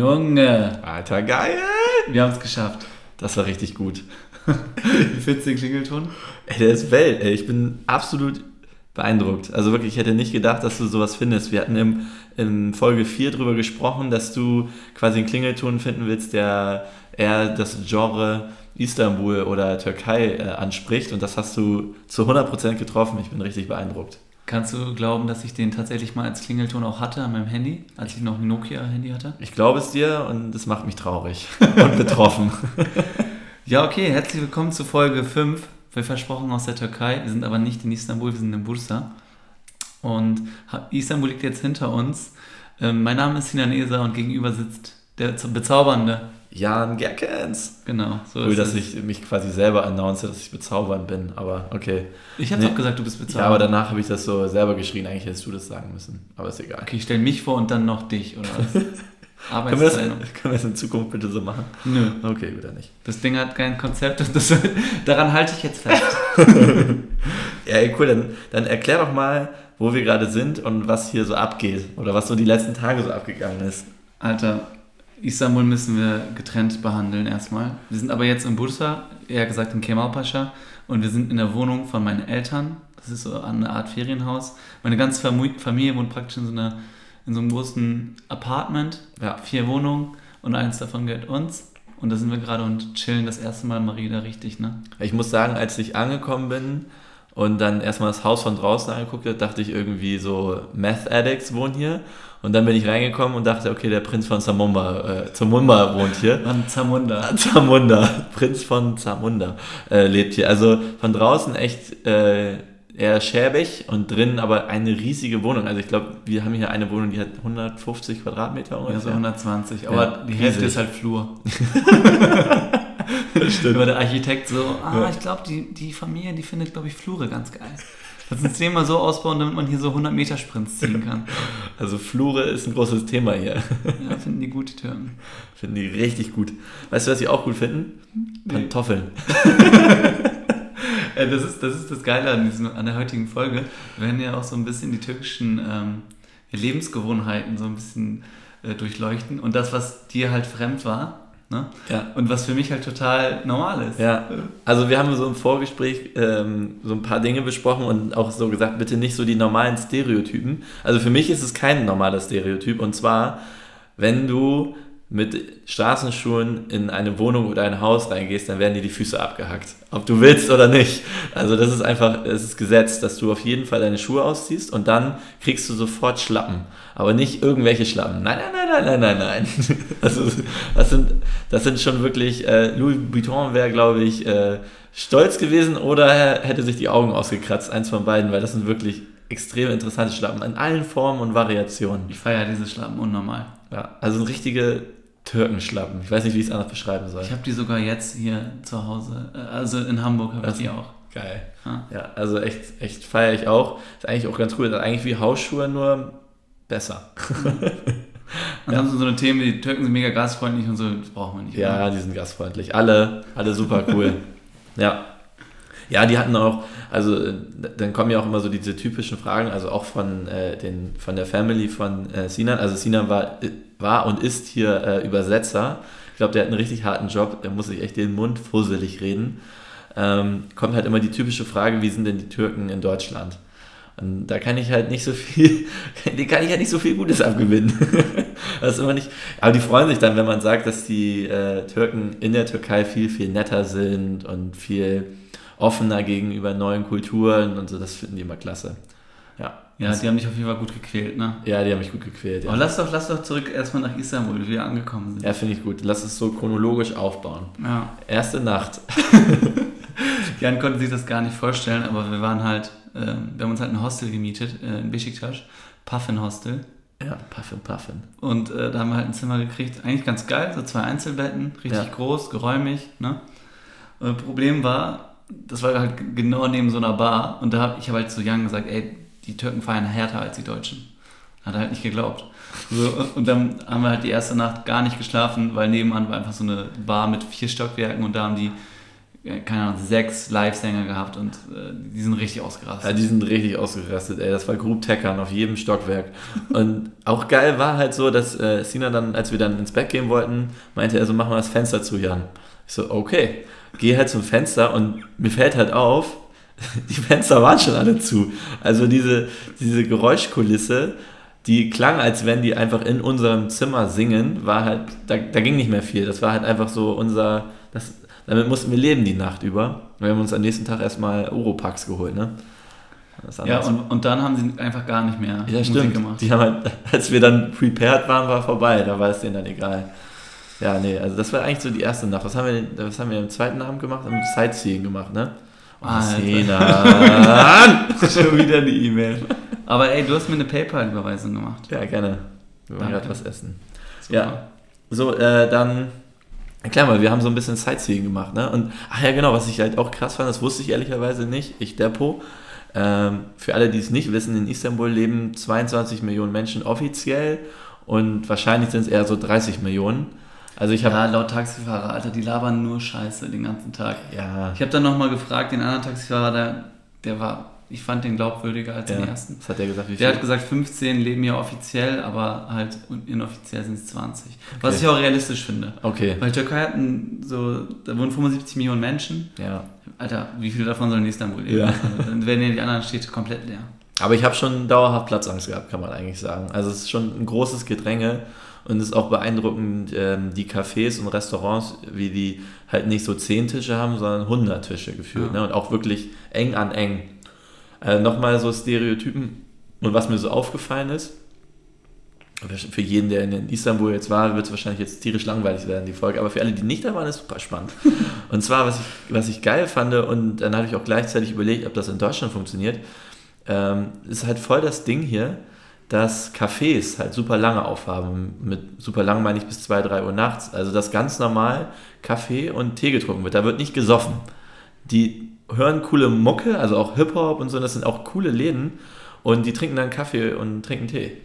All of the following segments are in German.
Junge, Alter, geil! wir haben es geschafft. Das war richtig gut. Wie findest du den Klingelton? Ey, der ist Welt, ey. Ich bin absolut beeindruckt. Also wirklich, ich hätte nicht gedacht, dass du sowas findest. Wir hatten im, in Folge 4 drüber gesprochen, dass du quasi einen Klingelton finden willst, der eher das Genre Istanbul oder Türkei äh, anspricht. Und das hast du zu 100% getroffen. Ich bin richtig beeindruckt. Kannst du glauben, dass ich den tatsächlich mal als Klingelton auch hatte an meinem Handy, als ich noch ein Nokia-Handy hatte? Ich glaube es dir und es macht mich traurig und betroffen. Ja, okay, herzlich willkommen zu Folge 5. Wir versprochen aus der Türkei. Wir sind aber nicht in Istanbul, wir sind in Bursa. Und Istanbul liegt jetzt hinter uns. Ähm, mein Name ist Sinan Eser und gegenüber sitzt der bezaubernde. Jan Gerkens. Genau, so Cool, dass ich mich quasi selber announce, dass ich bezaubernd bin. Aber okay. Ich habe Nee. doch gesagt, du bist Ja, bezaubernd. aber danach habe ich das so selber geschrien. Eigentlich hättest du das sagen müssen. Aber ist egal. Okay, ich stelle mich vor und dann noch dich, oder was? Können wir, das, können wir das in Zukunft bitte so machen? Nö, Okay, wieder nicht. das Ding hat kein Konzept und das, daran halte ich jetzt fest. Ja, ey, cool. Dann, dann erklär doch mal, wo wir gerade sind und was hier so abgeht. Oder was so die letzten Tage so abgegangen ist. Alter, Istanbul müssen wir getrennt behandeln erstmal. Wir sind aber jetzt in Bursa, eher gesagt in Kemalpaşa und wir sind in der Wohnung von meinen Eltern. Das ist so eine Art Ferienhaus. Meine ganze Familie wohnt praktisch in so, einer, in so einem großen Apartment. Ja. Vier Wohnungen und eins davon gehört uns. Und da sind wir gerade und chillen das erste Mal mal wieder richtig, ne? Ich muss sagen, als ich angekommen bin und dann erstmal das Haus von draußen angeguckt habe, dachte ich irgendwie so, Meth Addicts wohnen hier. Und dann bin ich reingekommen und dachte, okay, der Prinz von Zamunda, äh, Zamunda wohnt hier. An Zamunda. Zamunda, Prinz von Zamunda äh, lebt hier. Also von draußen echt äh, eher schäbig und drinnen aber eine riesige Wohnung. Also ich glaube, wir haben hier eine Wohnung, die hat 150 Quadratmeter Ja, so ungefähr. 120, aber Ja, die Hälfte ist halt Flur. Stimmt. War der Architekt so, ah, Ja. ich glaube, die, die Familie, die findet, glaube ich, Flure ganz geil. Lass uns den mal so ausbauen, damit man hier so 100 Meter Sprints ziehen kann. Also Flure ist ein großes Thema hier. Ja, finden die gut, die Türken. Finden die richtig gut. Weißt du, was sie auch gut finden? Pantoffeln. Äh, das, ist, das ist das Geile an, diesem, an der heutigen Folge. Wir werden ja auch so ein bisschen die türkischen ähm, Lebensgewohnheiten so ein bisschen äh, durchleuchten. Und das, was dir halt fremd war, ne? Ja. Und was für mich halt total normal ist. Ja, also wir haben so im Vorgespräch ähm, so ein paar Dinge besprochen und auch so gesagt, bitte nicht so die normalen Stereotypen. Also für mich ist es kein normaler Stereotyp und zwar, wenn du mit Straßenschuhen in eine Wohnung oder ein Haus reingehst, dann werden dir die Füße abgehackt. Ob du willst oder nicht. Also das ist einfach, es ist Gesetz, dass du auf jeden Fall deine Schuhe ausziehst und dann kriegst du sofort Schlappen. Aber nicht irgendwelche Schlappen. Nein, nein, nein, nein, nein, nein, nein. Also das sind, das sind schon wirklich, äh, Louis Vuitton wäre, glaube ich, äh, stolz gewesen oder er hätte sich die Augen ausgekratzt, eins von beiden, weil das sind wirklich extrem interessante Schlappen in allen Formen und Variationen. Ich feiere diese Schlappen unnormal. Ja, also richtige Türkenschlappen. Ich weiß nicht, wie ich es anders beschreiben soll. Ich habe die sogar jetzt hier zu Hause, äh, also in Hamburg habe ich die auch. Geil. Ja. Ja, also echt, echt feiere ich auch. Ist eigentlich auch ganz cool. Das ist eigentlich wie Hausschuhe, nur besser. Ansonsten so eine Themen, die Türken sind mega gastfreundlich und so, das brauchen wir nicht. Ja, die sind gastfreundlich. Alle, alle super cool. ja. Ja, die hatten auch, also äh, dann kommen ja auch immer so diese typischen Fragen, also auch von, äh, den, von der Family von äh, Sinan. Also Sinan war, äh, war und ist hier äh, Übersetzer. Ich glaube, der hat einen richtig harten Job, der muss sich echt den Mund fusselig reden. Ähm, kommt halt immer die typische Frage, wie sind denn die Türken in Deutschland? Und da kann ich halt nicht so viel, die kann ich halt nicht so viel Gutes abgewinnen. das ist immer nicht, aber die freuen sich dann, wenn man sagt, dass die äh, Türken in der Türkei viel, viel netter sind und viel offener gegenüber neuen Kulturen und so, das finden die immer klasse. Ja. Ja, die haben dich auf jeden Fall gut gequält, ne? Ja, die haben mich gut gequält. Aber Ja, lass doch, lass doch zurück erstmal nach Istanbul, wie wir angekommen sind. ja finde ich gut. Lass es so chronologisch aufbauen. Ja. Erste Nacht. Jan konnte sich das gar nicht vorstellen, aber wir waren halt, ähm, wir haben uns halt ein Hostel gemietet äh, in Besiktas, Puffin Hostel. Ja, Puffin, Puffin. Und äh, da haben wir halt ein Zimmer gekriegt, eigentlich ganz geil, so zwei Einzelbetten, richtig Ja. groß, geräumig. Ne? Äh, Problem war, das war halt genau neben so einer Bar und da habe ich hab halt zu Jan gesagt, ey, die Türken feiern härter als die Deutschen. Hat er halt nicht geglaubt. So, und dann haben wir halt die erste Nacht gar nicht geschlafen, weil nebenan war einfach so eine Bar mit vier Stockwerken und da haben die keine Ahnung, sechs Live-Sänger gehabt und äh, die sind richtig ausgerastet. Ja, die sind richtig ausgerastet, ey. Das war Group Teckern auf jedem Stockwerk. Und auch geil war halt so, dass äh, Sina dann, als wir dann ins Bett gehen wollten, meinte er so, mach mal das Fenster zu, Jan. Ich so, okay. Geh halt zum Fenster und mir fällt halt auf, die Fenster waren schon alle zu. Also diese, diese Geräuschkulisse, die klang, als wenn die einfach in unserem Zimmer singen, war halt, da, da ging nicht mehr viel. Das war halt einfach so unser, das, damit mussten wir leben die Nacht über. Wir haben uns am nächsten Tag erstmal Oropax geholt, ne? Ja, und, und dann haben sie einfach gar nicht mehr ja, Musik stimmt. gemacht. Die haben halt, als wir dann prepared waren, war vorbei. Da war es denen dann egal. Ja, nee, also das war eigentlich so die erste Nacht. Was haben wir, was haben wir am zweiten Abend gemacht? Haben wir Sightseeing gemacht, ne? Oh, Schon wieder eine E-Mail. Aber ey, du hast mir eine PayPal-Überweisung gemacht. Ja, gerne. Wir wollen gerade was essen. Super. Ja. So, äh, dann Klar, weil wir haben so ein bisschen Sightseeing gemacht, ne? Und, ach ja, genau, was ich halt auch krass fand, das wusste ich ehrlicherweise nicht, ich Depo. Ähm, für alle, die es nicht wissen, in Istanbul leben 22 Millionen Menschen offiziell und wahrscheinlich sind es eher so 30 Millionen. Also ich habe ja, laut Taxifahrer, Alter, die labern nur Scheiße den ganzen Tag. Ja. Ich habe dann nochmal gefragt, den anderen Taxifahrer, der, der war, ich fand den glaubwürdiger als ja. den ersten. Was hat der gesagt? Wie der hat gesagt, 15 leben hier offiziell, aber halt inoffiziell sind es 20. Okay. Was ich auch realistisch finde. Okay. Weil Türkei hat so, da wohnen 75 Millionen Menschen. Ja. Alter, wie viele davon sollen in Istanbul leben? Ja. Also, dann werden ja die anderen Städte komplett leer. Aber ich habe schon dauerhaft Platzangst gehabt, kann man eigentlich sagen. Also es ist schon ein großes Gedränge und es ist auch beeindruckend, ähm, die Cafés und Restaurants, wie die halt nicht so 10 Tische haben, sondern 100 Tische gefühlt. Ja. Ne? Und auch wirklich eng an eng. Äh, Nochmal so Stereotypen. Und was mir so aufgefallen ist, für jeden, der in Istanbul jetzt war, wird es wahrscheinlich jetzt tierisch langweilig werden, die Folge. Aber für alle, die nicht da waren, ist super spannend. Und zwar, was ich, was ich geil fand, und dann habe ich auch gleichzeitig überlegt, ob das in Deutschland funktioniert, ähm, ist halt voll das Ding hier, dass Cafés halt super lange aufhaben. Mit super lang meine ich bis 2, 3 Uhr nachts. Also dass ganz normal Kaffee und Tee getrunken wird. Da wird nicht gesoffen. Die hören coole Mucke, also auch Hip-Hop und so, das sind auch coole Läden. Und die trinken dann Kaffee und trinken Tee.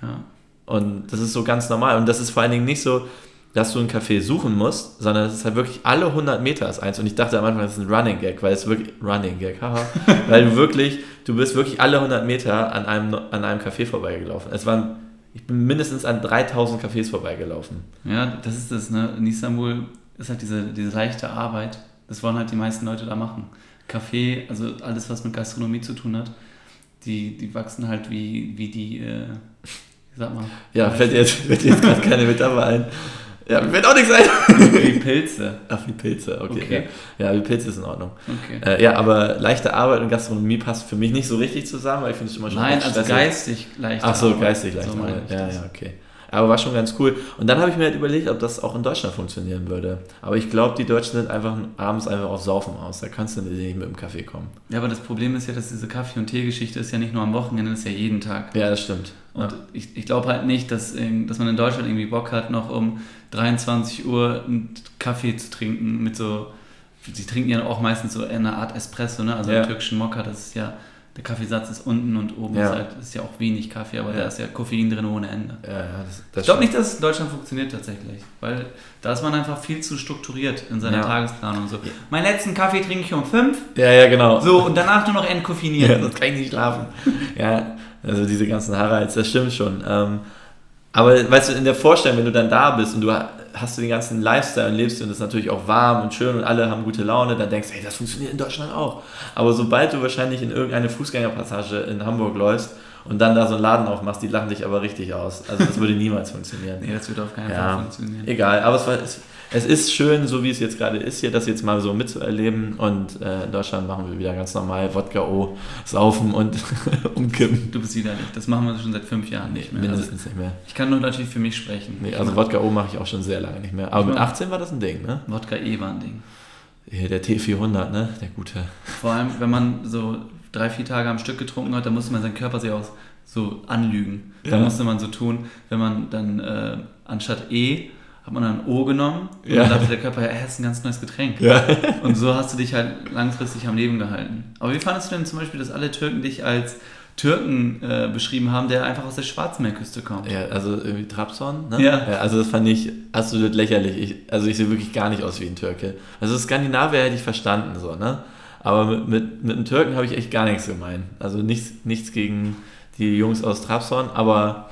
Ja. Und das ist so ganz normal. Und das ist vor allen Dingen nicht so, dass du einen Café suchen musst, sondern es ist halt wirklich alle 100 Meter ist eins. Und ich dachte am Anfang, das ist ein Running Gag, weil es wirklich Running Gag, haha, weil du wirklich, du bist wirklich alle 100 Meter an einem, an einem Café vorbeigelaufen. Es waren, ich bin mindestens an 3000 Cafés vorbeigelaufen. Ja, das ist das, ne? In Istanbul ist halt diese, diese leichte Arbeit. Das wollen halt die meisten Leute da machen. Kaffee, also alles, was mit Gastronomie zu tun hat, die, die wachsen halt wie, wie die, äh, sag mal. Ja, fällt jetzt, fällt jetzt gerade keine Metapher ein. Ja, mir wird auch nichts ein. Wie Pilze. Ach, wie Pilze, okay. okay. Ja. ja, wie Pilze ist in Ordnung. Okay. Äh, ja, aber leichte Arbeit und Gastronomie passt für mich nicht so richtig zusammen, weil ich finde es immer schon Nein, also geistig leichte Ach so, geistig leichte so Arbeit. Ja, ja, okay. Aber war schon ganz cool. Und dann habe ich mir halt überlegt, ob das auch in Deutschland funktionieren würde. Aber ich glaube, die Deutschen sind einfach abends einfach auf Saufen aus. Da kannst du nicht mit dem Kaffee kommen. Ja, aber das Problem ist ja, dass diese Kaffee- und Tee-Geschichte ist ja nicht nur am Wochenende, das ist ja jeden Tag. Ja, das stimmt. Und ja. ich, ich glaube halt nicht, dass, dass man in Deutschland irgendwie Bock hat, noch um 23 Uhr einen Kaffee zu trinken mit so. Sie trinken ja auch meistens so eine Art Espresso, ne? also ja. einen türkischen Mokka, das ist ja der Kaffeesatz ist unten und oben ja. ist, halt, ist ja auch wenig Kaffee, aber ja. da ist ja Koffein drin ohne Ende. Ja, das, das ich glaube nicht, dass es in Deutschland funktioniert tatsächlich, weil da ist man einfach viel zu strukturiert in seiner Tagesplanung. So. Meinen letzten Kaffee trinke ich um fünf. Ja, ja, genau. So, und danach nur noch entkoffinieren. Ja, sonst kann ich nicht schlafen. ja, also diese ganzen Highlights, das stimmt schon. Ähm, aber weißt du, in der Vorstellung, wenn du dann da bist und du hast du den ganzen Lifestyle und lebst und es ist natürlich auch warm und schön und alle haben gute Laune, dann denkst du, hey, das funktioniert in Deutschland auch. Aber sobald du wahrscheinlich in irgendeine Fußgängerpassage in Hamburg läufst und dann da so einen Laden aufmachst, die lachen dich aber richtig aus. Also das würde niemals funktionieren. nee, das würde auf keinen ja, Fall funktionieren. Egal, aber es war, es, es ist schön, so wie es jetzt gerade ist, hier das jetzt mal so mitzuerleben. Und äh, in Deutschland machen wir wieder ganz normal Wodka O, saufen und umkippen. Du bist wieder nicht. Das machen wir schon seit fünf Jahren nicht mehr. Mindestens also, nicht mehr. Ich kann nur natürlich für mich sprechen. Nee, also Wodka O mache ich auch schon sehr lange nicht mehr. Aber mit 18 war das ein Ding, ne? Wodka E war ein Ding. Der T400, ne? Der gute. Vor allem, wenn man so drei, vier Tage am Stück getrunken hat, dann musste man seinen Körper sich auch so anlügen. Ja. Da musste man so tun, wenn man dann äh, anstatt E hat man dann O genommen und ja. dann dachte der Körper, ja, er ist ein ganz neues Getränk. Ja. Und so hast du dich halt langfristig am Leben gehalten. Aber wie fandest du denn zum Beispiel, dass alle Türken dich als Türken äh, beschrieben haben, der einfach aus der Schwarzmeerküste kommt. Ja, also irgendwie Trabzon, ne? Ja. Also das fand ich absolut lächerlich. Ich, also ich sehe wirklich gar nicht aus wie ein Türke. Also Skandinavier hätte ich verstanden, so, ne? Aber mit, mit, mit einem Türken habe ich echt gar nichts gemeint. Also nichts, nichts gegen die Jungs aus Trabzon, aber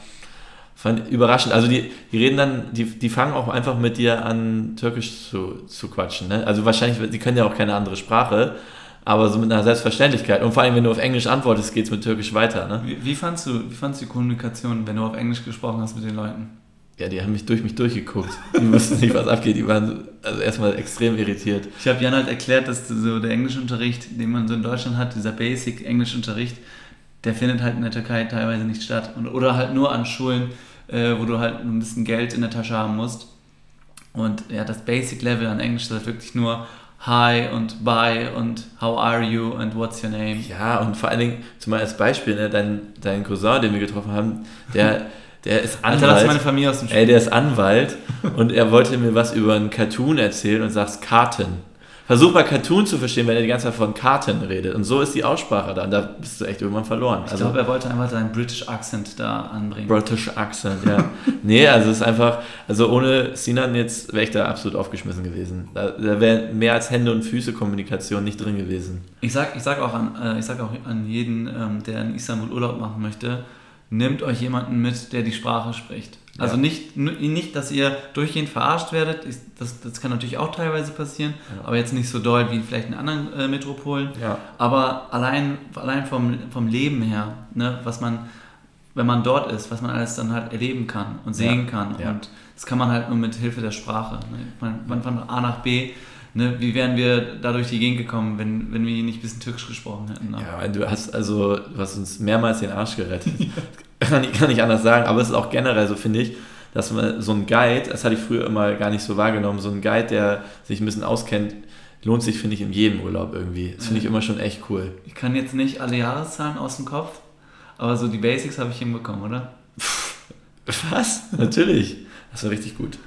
fand überraschend. Also die, die reden dann, die, die fangen auch einfach mit dir an, Türkisch zu, zu quatschen. Ne? Also wahrscheinlich, die können ja auch keine andere Sprache, aber so mit einer Selbstverständlichkeit. Und vor allem, wenn du auf Englisch antwortest, geht es mit Türkisch weiter. Ne? Wie, wie, fandst du, wie fandst du die Kommunikation, wenn du auf Englisch gesprochen hast mit den Leuten? Ja, die haben mich durch mich durchgeguckt. Die wussten nicht, was abgeht. Die waren also erstmal extrem irritiert. Ich habe Jan halt erklärt, dass so der Englischunterricht, den man so in Deutschland hat, dieser Basic Englischunterricht, der findet halt in der Türkei teilweise nicht statt. Und, oder halt nur an Schulen, äh, wo du halt ein bisschen Geld in der Tasche haben musst. Und ja, das Basic Level an Englisch ist halt wirklich nur Hi und Bye und How are you and what's your name. Ja, und vor allen Dingen, zumal als Beispiel, ne, dein, dein Cousin, den wir getroffen haben, der, der ist Anwalt. Alter, meine Familie aus dem Spiel. Ey, der ist Anwalt und er wollte mir was über einen Cartoon erzählen und sagst Karten. Versuch mal Cartoon zu verstehen, wenn er die ganze Zeit von Karten redet. Und so ist die Aussprache da. Und da bist du echt irgendwann verloren. Ich also, glaube, er wollte einfach seinen British Accent da anbringen. British Accent, ja. nee, also es ist einfach, also ohne Sinan jetzt wäre ich da absolut aufgeschmissen gewesen. Da, da wäre mehr als Hände und Füße Kommunikation nicht drin gewesen. Ich sag, ich sag auch an, äh, ich sag auch an jeden, ähm, der in Istanbul Urlaub machen möchte, nehmt euch jemanden mit, der die Sprache spricht. Also ja. nicht, nicht, dass ihr durchgehend verarscht werdet, das, das kann natürlich auch teilweise passieren, ja. aber jetzt nicht so doll wie vielleicht in anderen äh, Metropolen. Ja. Aber allein, allein vom, vom Leben her, ne, was man, wenn man dort ist, was man alles dann halt erleben kann und sehen kann. Und das kann man halt nur mit Hilfe der Sprache. Ne? Man, man von A nach B Ne, wie wären wir da durch die Gegend gekommen, wenn, wenn wir nicht ein bisschen Türkisch gesprochen hätten? Ne? Ja, du hast also, du hast uns mehrmals den Arsch gerettet. kann, ich, kann ich anders sagen, aber es ist auch generell so, finde ich, dass man so ein Guide, das hatte ich früher immer gar nicht so wahrgenommen, so ein Guide, der sich ein bisschen auskennt, lohnt sich, finde ich, in jedem Urlaub irgendwie. Das finde ich immer schon echt cool. Ich kann jetzt nicht alle Jahreszahlen aus dem Kopf, aber so die Basics habe ich hinbekommen, oder? Was? Natürlich. Das war richtig gut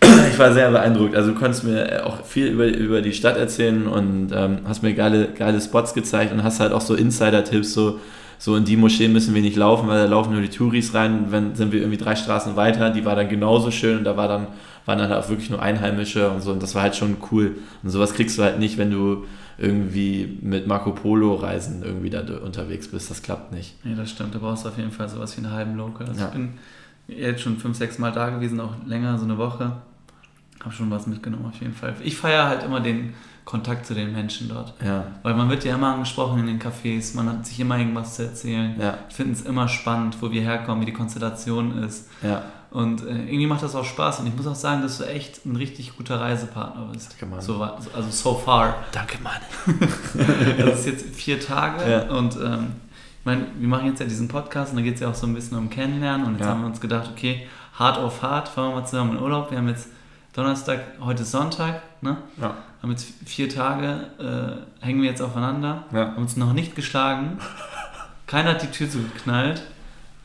ich war sehr beeindruckt. Also du konntest mir auch viel über, über die Stadt erzählen und ähm, hast mir geile, geile Spots gezeigt und hast halt auch so Insider-Tipps, so, so in die Moschee müssen wir nicht laufen, weil da laufen nur die Touris rein. Wenn sind wir irgendwie drei Straßen weiter, die war dann genauso schön und da war dann, waren dann auch wirklich nur Einheimische und so. Und das war halt schon cool. Und sowas kriegst du halt nicht, wenn du irgendwie mit Marco Polo Reisen irgendwie da unterwegs bist. Das klappt nicht. Ja, das stimmt. Da brauchst du auf jeden Fall sowas wie einen halben Local. Also ja. Ich bin jetzt schon fünf, sechs Mal da gewesen, auch länger, so eine Woche. Habe schon was mitgenommen auf jeden Fall. Ich feiere halt immer den Kontakt zu den Menschen dort. Ja. Weil man wird ja immer angesprochen in den Cafés, man hat sich immer irgendwas zu erzählen. Ja. Ich finde es immer spannend, wo wir herkommen, wie die Konstellation ist. Ja. Und äh, irgendwie macht das auch Spaß. Und ich muss auch sagen, dass du echt ein richtig guter Reisepartner bist. Danke, Mann. So, also so far. Danke, Mann. das ist jetzt vier Tage ja. und ähm, ich meine, wir machen jetzt ja diesen Podcast und da geht es ja auch so ein bisschen um Kennenlernen. Und jetzt ja. haben wir uns gedacht, okay, hart auf hart, fahren wir mal zusammen in Urlaub. Wir haben jetzt Donnerstag, heute Sonntag, ne? Ja. Haben jetzt vier Tage, äh, hängen wir jetzt aufeinander, ja. haben uns noch nicht geschlagen. Keiner hat die Tür zugeknallt.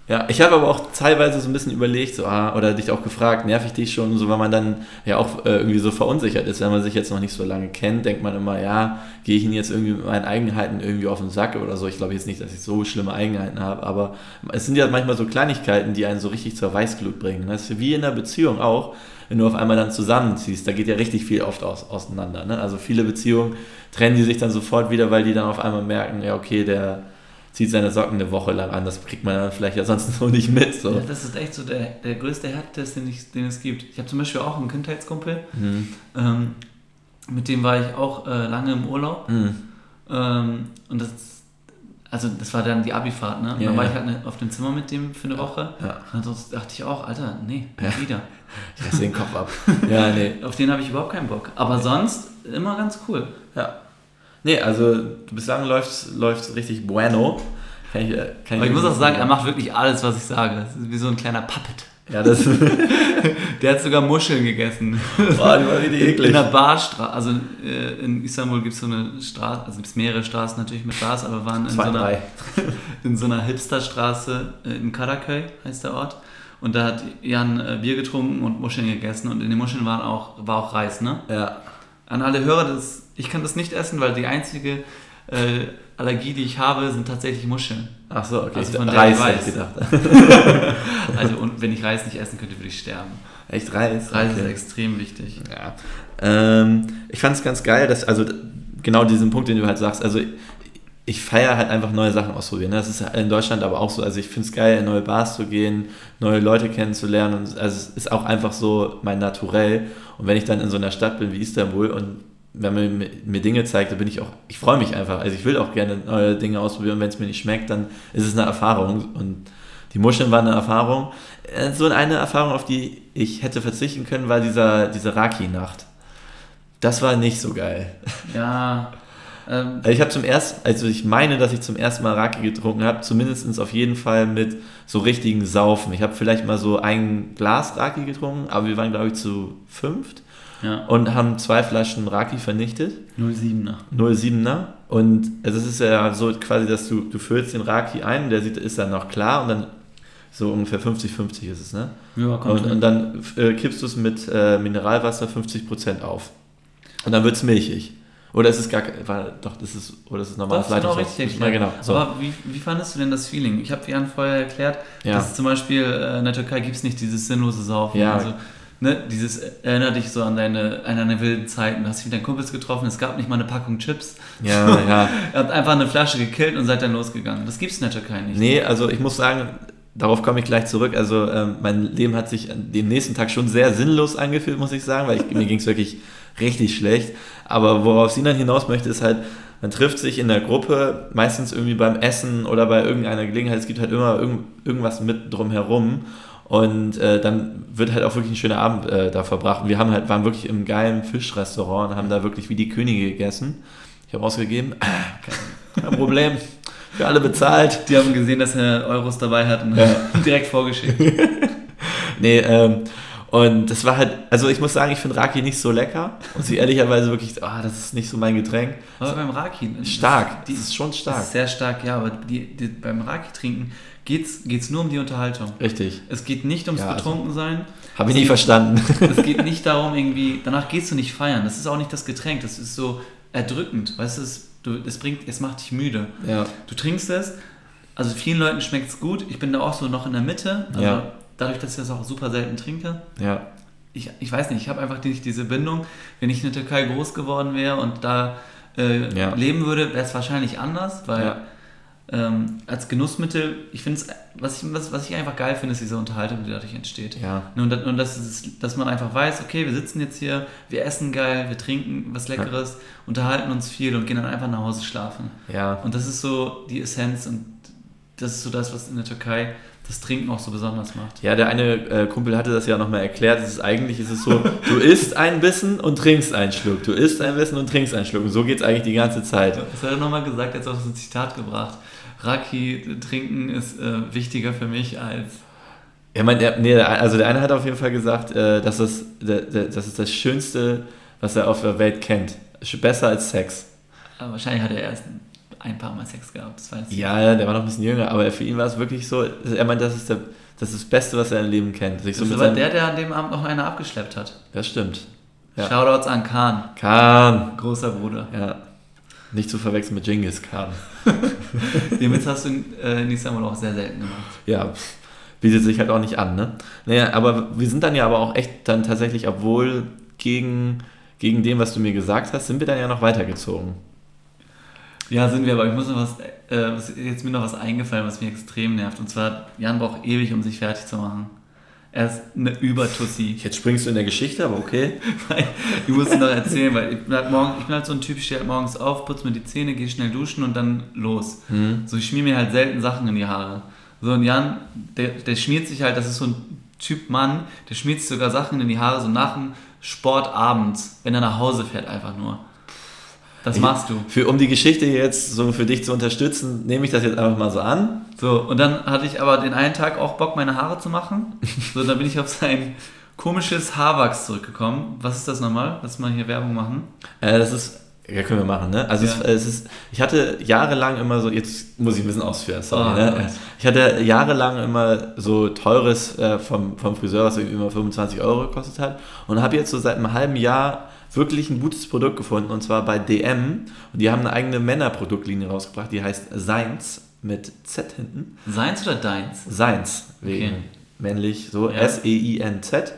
Ja, ich habe aber auch teilweise so ein bisschen überlegt, so, ah, oder dich auch gefragt, nerv ich dich schon, so, weil man dann ja auch äh, irgendwie so verunsichert ist, wenn man sich jetzt noch nicht so lange kennt, denkt man immer, ja, gehe ich ihn jetzt irgendwie mit meinen Eigenheiten irgendwie auf den Sack oder so. Ich glaube jetzt nicht, dass ich so schlimme Eigenheiten habe, aber es sind ja manchmal so Kleinigkeiten, die einen so richtig zur Weißglut bringen. Das ist wie in einer Beziehung auch wenn du auf einmal dann zusammenziehst, da geht ja richtig viel oft aus, auseinander. Ne? Also viele Beziehungen trennen die sich dann sofort wieder, weil die dann auf einmal merken, ja okay, der zieht seine Socken eine Woche lang an, das kriegt man dann vielleicht ja sonst so nicht mit. So. Ja, das ist echt so der, der größte Härtetest, den, den es gibt. Ich habe zum Beispiel auch einen Kindheitskumpel, mhm. ähm, mit dem war ich auch äh, lange im Urlaub. Mhm. Ähm, und das also das war dann die Abifahrt, ne? Und ja, dann war ja. ich halt auf dem Zimmer mit dem für eine Woche. Ja. Und dann dachte ich auch, Alter, nee, wieder. Ich lasse den Kopf ab. ja, nee. Auf den habe ich überhaupt keinen Bock. Aber sonst immer ganz cool. Ja. Nee, also bislang läuft es richtig bueno. Kann ich, kann Aber ich muss auch sagen, er macht wirklich alles, was ich sage. Das ist wie so ein kleiner Puppet. Ja, das. der hat sogar Muscheln gegessen. Boah, die war richtig eklig. In der Barstraße, also äh, in Istanbul gibt es so eine Straße, also gibt mehrere Straßen natürlich mit Bars, aber wir waren in, Zwei, so, einer, drei. in so einer Hipsterstraße äh, in Karaköy, heißt der Ort. Und da hat Jan äh, Bier getrunken und Muscheln gegessen und in den Muscheln waren auch, war auch Reis, ne? Ja. An alle Hörer, das, ich kann das nicht essen, weil die einzige äh, Allergie, die ich habe, sind tatsächlich Muscheln. Ach so, okay. Also von der Reis ich weiß. ich gedacht. Also und wenn ich Reis nicht essen könnte, würde ich sterben. Echt Reis? Reis ist Okay. extrem wichtig. Ja. Ähm, ich fand es ganz geil, dass, also genau diesen Punkt, den du halt sagst, also ich feiere halt einfach neue Sachen ausprobieren. ne? Das ist in Deutschland aber auch so. Also ich finde es geil, in neue Bars zu gehen, neue Leute kennenzulernen. Und also es ist auch einfach so mein Naturell. Und wenn ich dann in so einer Stadt bin wie Istanbul und wenn man mir, Dinge zeigt, dann bin ich auch, ich freue mich einfach. Also ich will auch gerne neue Dinge ausprobieren. Wenn es mir nicht schmeckt, dann ist es eine Erfahrung. Und die Muscheln waren eine Erfahrung. Äh, So eine Erfahrung, auf die ich hätte verzichten können, war dieser, diese Raki-Nacht. Das war nicht so geil. Ja. Ähm, Also ich habe zum ersten, also ich meine, dass ich zum ersten Mal Raki getrunken habe, zumindest auf jeden Fall mit so richtigen Saufen. Ich habe vielleicht mal so ein Glas Raki getrunken, aber wir waren glaube ich zu fünft ja. und haben zwei Flaschen Raki vernichtet, 07er. 07er. Und also es ist ja so quasi, dass du, du füllst den Raki ein, der sieht, ist dann noch klar und dann so ungefähr 50-50 ist es, ne? Ja, kommt Und, und dann äh, kippst du es mit äh, Mineralwasser 50% auf. Und dann wird es milchig. Oder ist es gar war, doch, das ist, oder ist es normales Das ist genau Leitungswasser? richtig Ja, genau. So. Aber wie, wie fandest du denn das Feeling? Ich habe Jan vorher erklärt, Ja. dass zum Beispiel äh, in der Türkei gibt es nicht dieses sinnlose Saufen. Ja. Also, ne, dieses erinnert dich so an deine, an deine wilden Zeiten. Du hast dich mit deinen Kumpels getroffen, es gab nicht mal eine Packung Chips. Ja, ja. Ihr habt einfach eine Flasche gekillt und seid dann losgegangen. Das gibt es in der Türkei nicht. Nee, also ich muss sagen, darauf komme ich gleich zurück. Also ähm, mein Leben hat sich dem nächsten Tag schon sehr sinnlos angefühlt, muss ich sagen, weil ich, mir ging es wirklich richtig schlecht. Aber worauf Sinan hinaus möchte, ist halt, man trifft sich in der Gruppe, meistens irgendwie beim Essen oder bei irgendeiner Gelegenheit. Es gibt halt immer irgend, irgendwas mit drumherum. Und äh, dann wird halt auch wirklich ein schöner Abend äh, da verbracht. Und wir haben halt, waren wirklich im geilen Fischrestaurant und haben da wirklich wie die Könige gegessen. Ich habe ausgegeben, kein, kein Problem, für alle bezahlt. Die haben gesehen, dass er Euros dabei hat und Ja. direkt vorgeschickt. Nee, ähm, und das war halt, also ich muss sagen, ich finde Raki nicht so lecker. Und sie ehrlicherweise wirklich, ah, das ist nicht so mein Getränk. Aber beim Raki. das- Stark, Die das ist schon stark. ist sehr stark, ja, aber die, die, beim Raki trinken geht es nur um die Unterhaltung. Richtig. Es geht nicht ums Ja, also- Betrunkensein. Habe ich nie verstanden. Es geht nicht darum, irgendwie, danach gehst du nicht feiern. Das ist auch nicht das Getränk. Das ist so erdrückend. Weißt du, es, du, es, bringt, es macht dich müde. ja. Du trinkst es, also vielen Leuten schmeckt es gut. Ich bin da auch so noch in der Mitte. Also Ja. dadurch, dass ich das auch super selten trinke. Ja. Ich, ich weiß nicht, ich habe einfach nicht diese Bindung. Wenn ich in der Türkei groß geworden wäre und da äh, Ja. leben würde, wäre es wahrscheinlich anders, weil Ja. Ähm, als Genussmittel, ich finde es, was ich, was, was ich einfach geil finde, ist diese Unterhaltung, die dadurch entsteht. Ja. Und, das, und das ist, dass man einfach weiß, okay, wir sitzen jetzt hier, wir essen geil, wir trinken was Leckeres, unterhalten uns viel und gehen dann einfach nach Hause schlafen. Ja. Und das ist so die Essenz und das ist so das, was in der Türkei das Trinken auch so besonders macht. Ja, der eine äh, Kumpel hatte das ja nochmal erklärt. Es ist eigentlich ist es so, du isst ein Bissen und trinkst einen Schluck. Du isst ein Bissen und trinkst einen Schluck. Und so geht es eigentlich die ganze Zeit. Das hat er nochmal gesagt, jetzt auch so ein Zitat gebracht. Raki trinken ist äh, wichtiger für mich als. Ja, mein, der, nee, also der eine hat auf jeden Fall gesagt, äh, dass es, der, der, das ist das Schönste, was er auf der Welt kennt. Besser als Sex. Aber wahrscheinlich hat er erst ein paar Mal Sex gehabt, das weiß ich. Ja, der war noch ein bisschen jünger, aber für ihn war es wirklich so, er meint, das ist, der, das ist das Beste, was er im Leben kennt. Sich so Das mit war seinem- der, der an dem Abend noch eine abgeschleppt hat. das stimmt. Ja. Shoutouts an Khan, Khan. großer Bruder. Ja. Nicht zu verwechseln mit Genghis Khan. Den Witz hast du in, äh, in Istanbul auch sehr selten gemacht. Ja, bietet sich halt auch nicht an, ne? Naja, aber wir sind dann ja aber auch echt dann tatsächlich, obwohl gegen, gegen dem, was du mir gesagt hast, sind wir dann ja noch weitergezogen. Ja, sind wir, aber ich muss noch was, äh, was- jetzt mir noch was eingefallen, was mich extrem nervt. Und zwar, Jan braucht ewig, um sich fertig zu machen. Er ist eine Übertussi. Jetzt springst du in der Geschichte, aber okay. Ich muss es noch erzählen, weil ich bin, halt morgen, ich bin halt so ein Typ, ich stehe halt morgens auf, putze mir die Zähne, gehe schnell duschen und dann los. Hm. So, ich schmier mir halt selten Sachen in die Haare. So, und Jan, der, der schmiert sich halt, das ist so ein Typ Mann, der schmiert sich sogar Sachen in die Haare, so nach dem Sport abends, wenn er nach Hause fährt, einfach nur. Das machst du. Für, um die Geschichte jetzt so für dich zu unterstützen, nehme ich das jetzt einfach mal so an. So, und dann hatte ich aber den einen Tag auch Bock, meine Haare zu machen. So, dann bin ich auf sein komisches Haarwachs zurückgekommen. Was ist das nochmal? Lass mal hier Werbung machen. Äh, das ist, ja, können wir machen, ne? Also Ja. es, es ist, ich hatte jahrelang immer so, jetzt muss ich ein bisschen ausführen, sorry, Oh, ne? Ich hatte jahrelang immer so teures äh, vom, vom Friseur, was irgendwie immer 25 Euro gekostet hat und habe jetzt so seit einem halben Jahr wirklich ein gutes Produkt gefunden und zwar bei DM. Und die haben eine eigene Männerproduktlinie rausgebracht, die heißt Seins mit Z hinten. Seins oder deins? Seins, wegen okay. männlich, so ja. S-E-I-N-Z.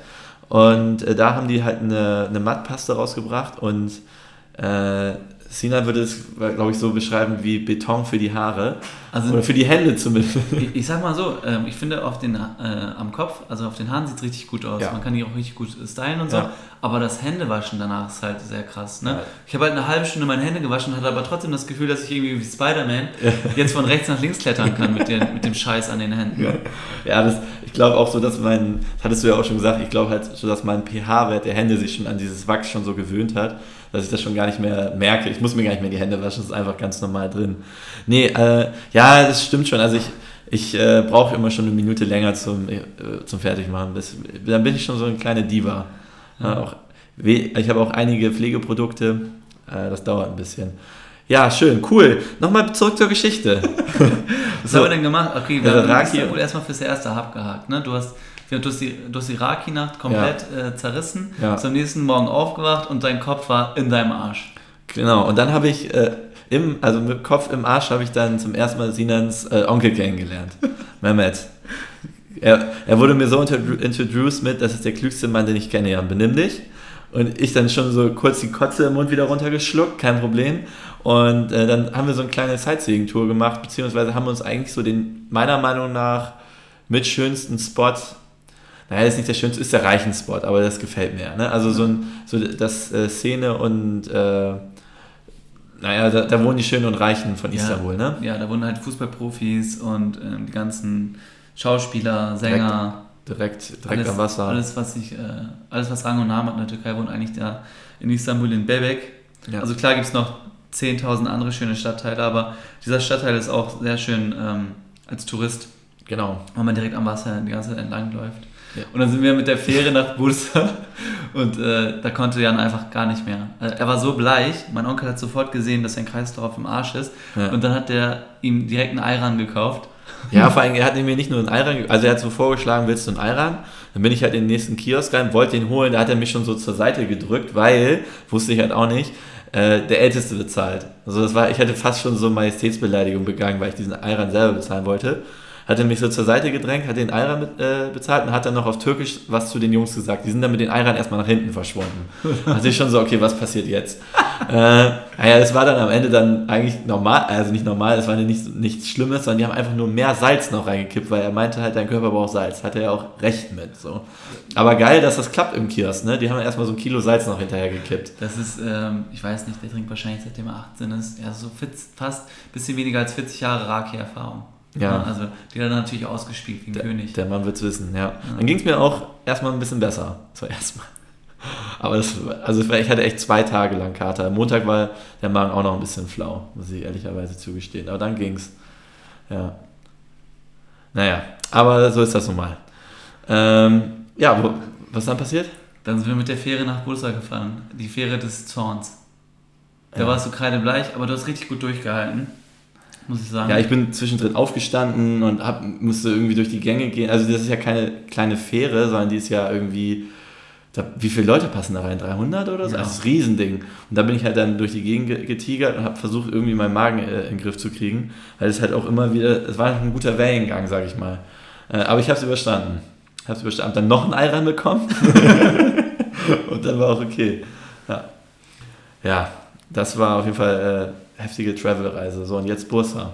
Und äh, da haben die halt eine, eine Mattpaste rausgebracht und äh, Sina würde es, glaube ich, so beschreiben wie Beton für die Haare. Also, Oder für die Hände zumindest. Ich, ich sag mal so, ähm, ich finde auf den, äh, am Kopf, also auf den Haaren sieht es richtig gut aus. Ja. Man kann die auch richtig gut stylen und so. Ja. Aber das Händewaschen danach ist halt sehr krass. Ne? Ja. Ich habe halt eine halbe Stunde meine Hände gewaschen und hatte aber trotzdem das Gefühl, dass ich irgendwie wie Spider-Man jetzt von rechts nach links klettern kann mit, den, mit dem Scheiß an den Händen. Ja, das, ich glaube auch so, dass mein, das hattest du ja auch schon gesagt, ich glaube halt so, dass mein pH-Wert der Hände sich schon an dieses Wachs schon so gewöhnt hat dass ich das schon gar nicht mehr merke. Ich muss mir gar nicht mehr die Hände waschen, das ist einfach ganz normal drin. Nee, äh, ja, das stimmt schon. Also ich, ich äh, brauche immer schon eine Minute länger zum, äh, zum Fertigmachen. Bis, dann bin ich schon so eine kleine Diva. Mhm. Ja, auch, ich habe auch einige Pflegeprodukte, äh, das dauert ein bisschen. Ja, schön, cool. Nochmal zurück zur Geschichte. Was so. haben wir denn gemacht? Okay, wir ja, haben erstmal fürs erste abgehakt. Ne? Du hast Du hast die, du hast die Raki-Nacht komplett ja. äh, zerrissen, ja. am nächsten Morgen aufgewacht und dein Kopf war in deinem Arsch. Genau, und dann habe ich äh, im, also mit Kopf im Arsch habe ich dann zum ersten Mal Sinans äh, Onkel kennengelernt, Mehmet. Er, er wurde mir so introduced mit, das ist der klügste Mann, den ich kenne, Jan, benimm dich. Und ich dann schon so kurz die Kotze im Mund wieder runtergeschluckt, kein Problem. Und äh, dann haben wir so eine kleine Sightseeing-Tour gemacht, beziehungsweise haben wir uns eigentlich so den, meiner Meinung nach, mit schönsten Spot naja, das ist nicht der schönste, ist der Reichenspot, aber das gefällt mir. Ne? Also so, ein, so das äh, Szene und äh, naja, da, da, wohnen die Schönen und Reichen von Istanbul, ja, ne? Ja, da wohnen halt Fußballprofis und ähm, die ganzen Schauspieler, Sänger. Direkt, direkt, direkt alles, am Wasser. Alles was, ich, äh, alles, was Rang und Namen hat in der Türkei, wohnt eigentlich da in Istanbul in Bebek. Ja. Also klar gibt es noch 10.000 andere schöne Stadtteile, aber dieser Stadtteil ist auch sehr schön ähm, als Tourist. Genau. Weil man direkt am Wasser die ganze Zeit entlang läuft. Und dann sind wir mit der Fähre nach Bursa und äh, da konnte Jan einfach gar nicht mehr. Also er war so bleich, mein Onkel hat sofort gesehen, dass sein Kreislauf im Arsch ist ja. und dann hat er ihm direkt einen Ayran gekauft. Ja, vor allem, er hat mir nicht nur einen Ayran, also er hat so vorgeschlagen, willst du einen Ayran? Dann bin ich halt in den nächsten Kiosk rein, wollte ihn holen, da hat er mich schon so zur Seite gedrückt, weil, wusste ich halt auch nicht, äh, der Älteste bezahlt. Also das war, ich hätte fast schon so Majestätsbeleidigung begangen, weil ich diesen Ayran selber bezahlen wollte hat er mich so zur Seite gedrängt, hat den Ayran mit, äh, bezahlt und hat dann noch auf Türkisch was zu den Jungs gesagt. Die sind dann mit den Ayran erstmal nach hinten verschwunden. Hatte ich schon so, okay, was passiert jetzt? äh, naja, es war dann am Ende dann eigentlich normal, also nicht normal, es war nicht, nichts Schlimmes, sondern die haben einfach nur mehr Salz noch reingekippt, weil er meinte halt, dein Körper braucht Salz. Hat er ja auch recht mit. So. Aber geil, dass das klappt im Kiosk, ne? Die haben erstmal so ein Kilo Salz noch hinterher gekippt. Das ist, ähm, ich weiß nicht, der trinkt wahrscheinlich seitdem er 18 ist, ja, so fast ein bisschen weniger als 40 Jahre Raki-Erfahrung. Ja. Also die hat natürlich ausgespielt wie ein der, König. Der Mann wird es wissen, ja. ja. Dann ging es mir auch erstmal ein bisschen besser, zuerst mal. Aber das, also ich hatte echt zwei Tage lang Kater. Montag war der Magen auch noch ein bisschen flau, muss ich ehrlicherweise zugestehen. Aber dann ging es. Ja. Naja, aber so ist das nun mal. Ähm, ja, wo, was dann passiert? Dann sind wir mit der Fähre nach Bursa gefahren. Die Fähre des Zorns. Da ja. warst du kreidebleich, aber du hast richtig gut durchgehalten muss ich sagen. Ja, ich bin zwischendrin aufgestanden und hab, musste irgendwie durch die Gänge gehen. Also das ist ja keine kleine Fähre, sondern die ist ja irgendwie, da, wie viele Leute passen da rein? 300 oder so? Ja. Also das ist ein Riesending. Und da bin ich halt dann durch die Gegend getigert und habe versucht, irgendwie meinen Magen äh, in den Griff zu kriegen. Weil es halt auch immer wieder, es war ein guter Wellengang, sag ich mal. Äh, aber ich habe es überstanden. Ich habe es überstanden. Hab dann noch einen Ei reinbekommen. und dann war auch okay. Ja. Ja, das war auf jeden Fall... Äh, heftige Travel-Reise. So, und jetzt Bursa.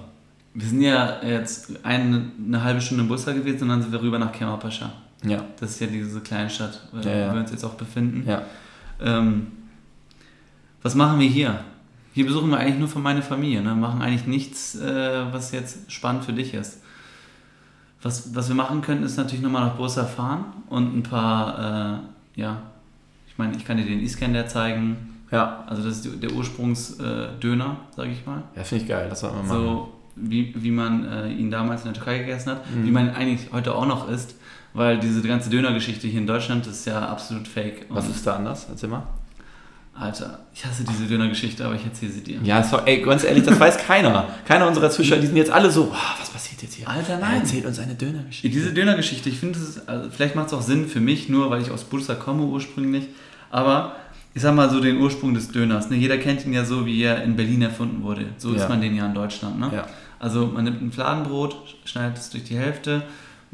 Wir sind ja jetzt eine, eine halbe Stunde in Bursa gewesen und dann sind wir rüber nach Kemalpascha. Ja. Das ist ja diese kleine Stadt, wo ja, ja. wir uns jetzt auch befinden. Ja. Ähm, was machen wir hier? Hier besuchen wir eigentlich nur für meine Familie. Ne? Machen eigentlich nichts, äh, was jetzt spannend für dich ist. Was, was wir machen können, ist natürlich nochmal nach Bursa fahren und ein paar, äh, ja, ich meine, ich kann dir den Iskender zeigen, ja. Also das ist der Ursprungsdöner, äh, sage ich mal. Ja, finde ich geil, das sollten wir machen. So wie, wie man äh, ihn damals in der Türkei gegessen hat, mhm. wie man ihn eigentlich heute auch noch isst, weil diese ganze Dönergeschichte hier in Deutschland ist ja absolut fake. Was ist da anders? Erzähl mal. Alter, ich hasse diese Dönergeschichte, aber ich erzähle sie dir. Ja, so, ey, ganz ehrlich, das weiß keiner. Keiner unserer Zuschauer, die sind jetzt alle so, oh, was passiert jetzt hier? Alter, nein. Er erzählt uns eine Dönergeschichte. Diese Dönergeschichte, ich finde, also, vielleicht macht es auch Sinn für mich, nur weil ich aus Bursa komme ursprünglich, aber ich sag mal so den Ursprung des Döners. Ne? Jeder kennt ihn ja so, wie er in Berlin erfunden wurde. So Ja. ist man den ja in Deutschland. Ne? Ja. Also man nimmt ein Fladenbrot, schneidet es durch die Hälfte,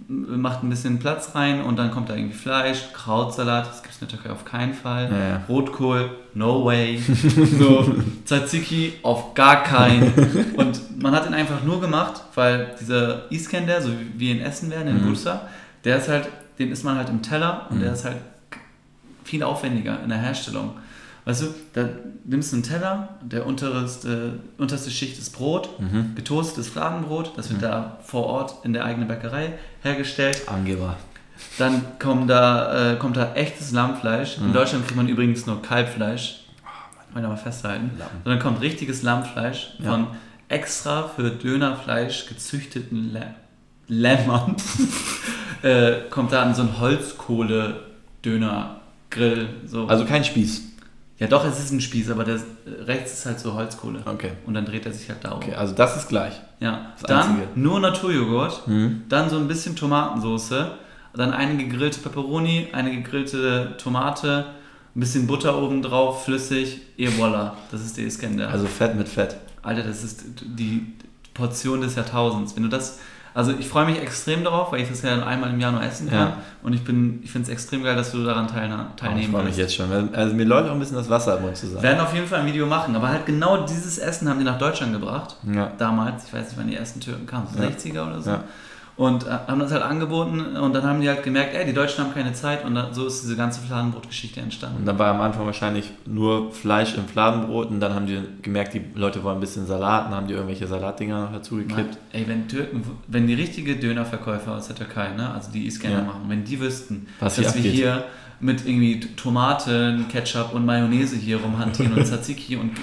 macht ein bisschen Platz rein und dann kommt da irgendwie Fleisch, Krautsalat, das gibt es in der Türkei auf keinen Fall. Ja. Rotkohl, no way. so, Tzatziki, auf gar keinen. Und man hat ihn einfach nur gemacht, weil dieser Iskender, so wie wir ihn essen werden in Mhm. Bursa, der ist halt, den isst man halt im Teller und Mhm. der ist halt viel aufwendiger in der Herstellung. Weißt du, da nimmst du einen Teller, der unterste, unterste Schicht ist Brot, Mhm. getoastetes Fladenbrot, das wird da vor Ort in der eigenen Bäckerei hergestellt. Angeber. Dann kommt da, äh, kommt da echtes Lammfleisch. In Mhm. Deutschland kriegt man übrigens nur Kalbfleisch. Wollen wir mal festhalten. Lamm. Sondern kommt richtiges Lammfleisch Ja. von extra für Dönerfleisch gezüchteten Lä Lämmern. äh, kommt da an so ein Holzkohle-Döner-Grill. So. Also kein Spieß. ja, doch, es ist ein Spieß, aber der, rechts ist halt so Holzkohle. Okay. Und dann dreht er sich halt da um. Okay, also das ist gleich. Ja, Das dann Einzige. nur Naturjoghurt, Mhm. dann so ein bisschen Tomatensoße, dann eine gegrillte Peperoni, eine gegrillte Tomate, ein bisschen Butter oben drauf, flüssig, et voilà, das ist der Iskender. Also Fett mit Fett. Alter, das ist die Portion des Jahrtausends. Wenn du das, also ich freue mich extrem darauf, weil ich das ja einmal im Jahr nur essen kann. Ja. Und ich bin, ich finde es extrem geil, dass du daran ich teilnehmen freue mich jetzt schon. Also mir läuft auch ein bisschen das Wasser im Mund zusammen. Werden auf jeden Fall ein Video machen, aber halt genau dieses Essen haben die nach Deutschland gebracht. Ja. damals, ich weiß nicht, wann die ersten Türken kamen, Ja. 60er oder so. Und äh, haben das halt angeboten und dann haben die halt gemerkt, ey, die Deutschen haben keine Zeit und dann, so ist diese ganze Fladenbrotgeschichte entstanden. Und dann war am Anfang wahrscheinlich nur Fleisch im Fladenbrot und dann haben die gemerkt, die Leute wollen ein bisschen Salat und dann haben die irgendwelche Salatdinger noch dazu geklebt. ey, wenn Türken, wenn die richtige Dönerverkäufer aus der Türkei, ne, also die Iskender Ja. machen, wenn die wüssten, Was dass wir hier mit irgendwie Tomaten, Ketchup und Mayonnaise hier rumhantieren und Tzatziki und äh,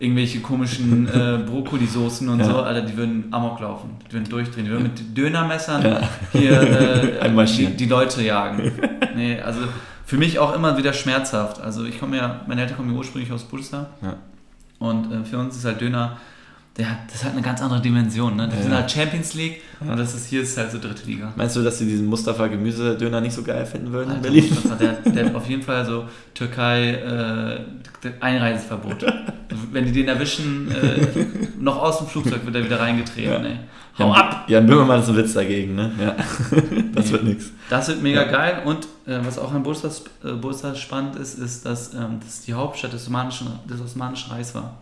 irgendwelche komischen äh, Brokkolisoßen und Ja. so, Alter, die würden Amok laufen, die würden durchdrehen, die würden mit Dönermessern Ja. hier äh, die, Einmarschieren. die Leute jagen. Nee, also für mich auch immer wieder schmerzhaft. Also ich komme ja, meine Eltern kommen ja ursprünglich aus Bursa Ja. und äh, für uns ist halt Döner, hat, das hat eine ganz andere Dimension. Ne? Die Ja, ja. halt Champions League und das ist hier ist halt so dritte Liga. Meinst du, dass sie diesen Mustafa Gemüsedöner nicht so geil finden würden in Alter, Berlin? Mustafa, der, der hat auf jeden Fall so Türkei äh, Einreiseverbot. Wenn die den erwischen, äh, noch aus dem Flugzeug wird er wieder reingetreten. Ja. Ey. Hau Jan, ab! Jan Böhmermann ist ein Witz dagegen, ne? Ja. das Nee. wird nix. Das wird mega geil und äh, was auch an Bursa, äh, Bursa spannend ist, ist, dass ähm, das die Hauptstadt des Osmanischen, des Osmanischen Reichs war.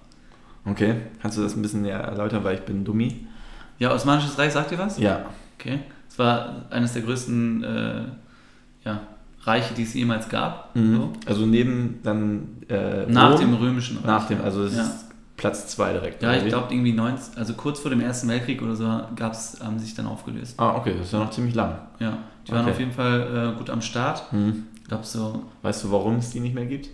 Okay, kannst du das ein bisschen näher erläutern, weil ich bin Dummi? Ja, Osmanisches Reich, sagt ihr was? Ja. Okay. Es war eines der größten äh, ja, Reiche, die es jemals gab. Mhm. So. Also neben dann äh, Nach Rom, dem Römischen Reich. nach dem, also es Ja. ist Platz 2 direkt. Ja, ich glaube irgendwie 19, also kurz vor dem Ersten Weltkrieg oder so gab's, haben sie sich dann aufgelöst. Ah, okay, das ist ja noch ziemlich lang. Ja, die waren Okay. auf jeden Fall äh, gut am Start. Hm. Ich glaube so, Weißt du, warum es die nicht mehr gibt?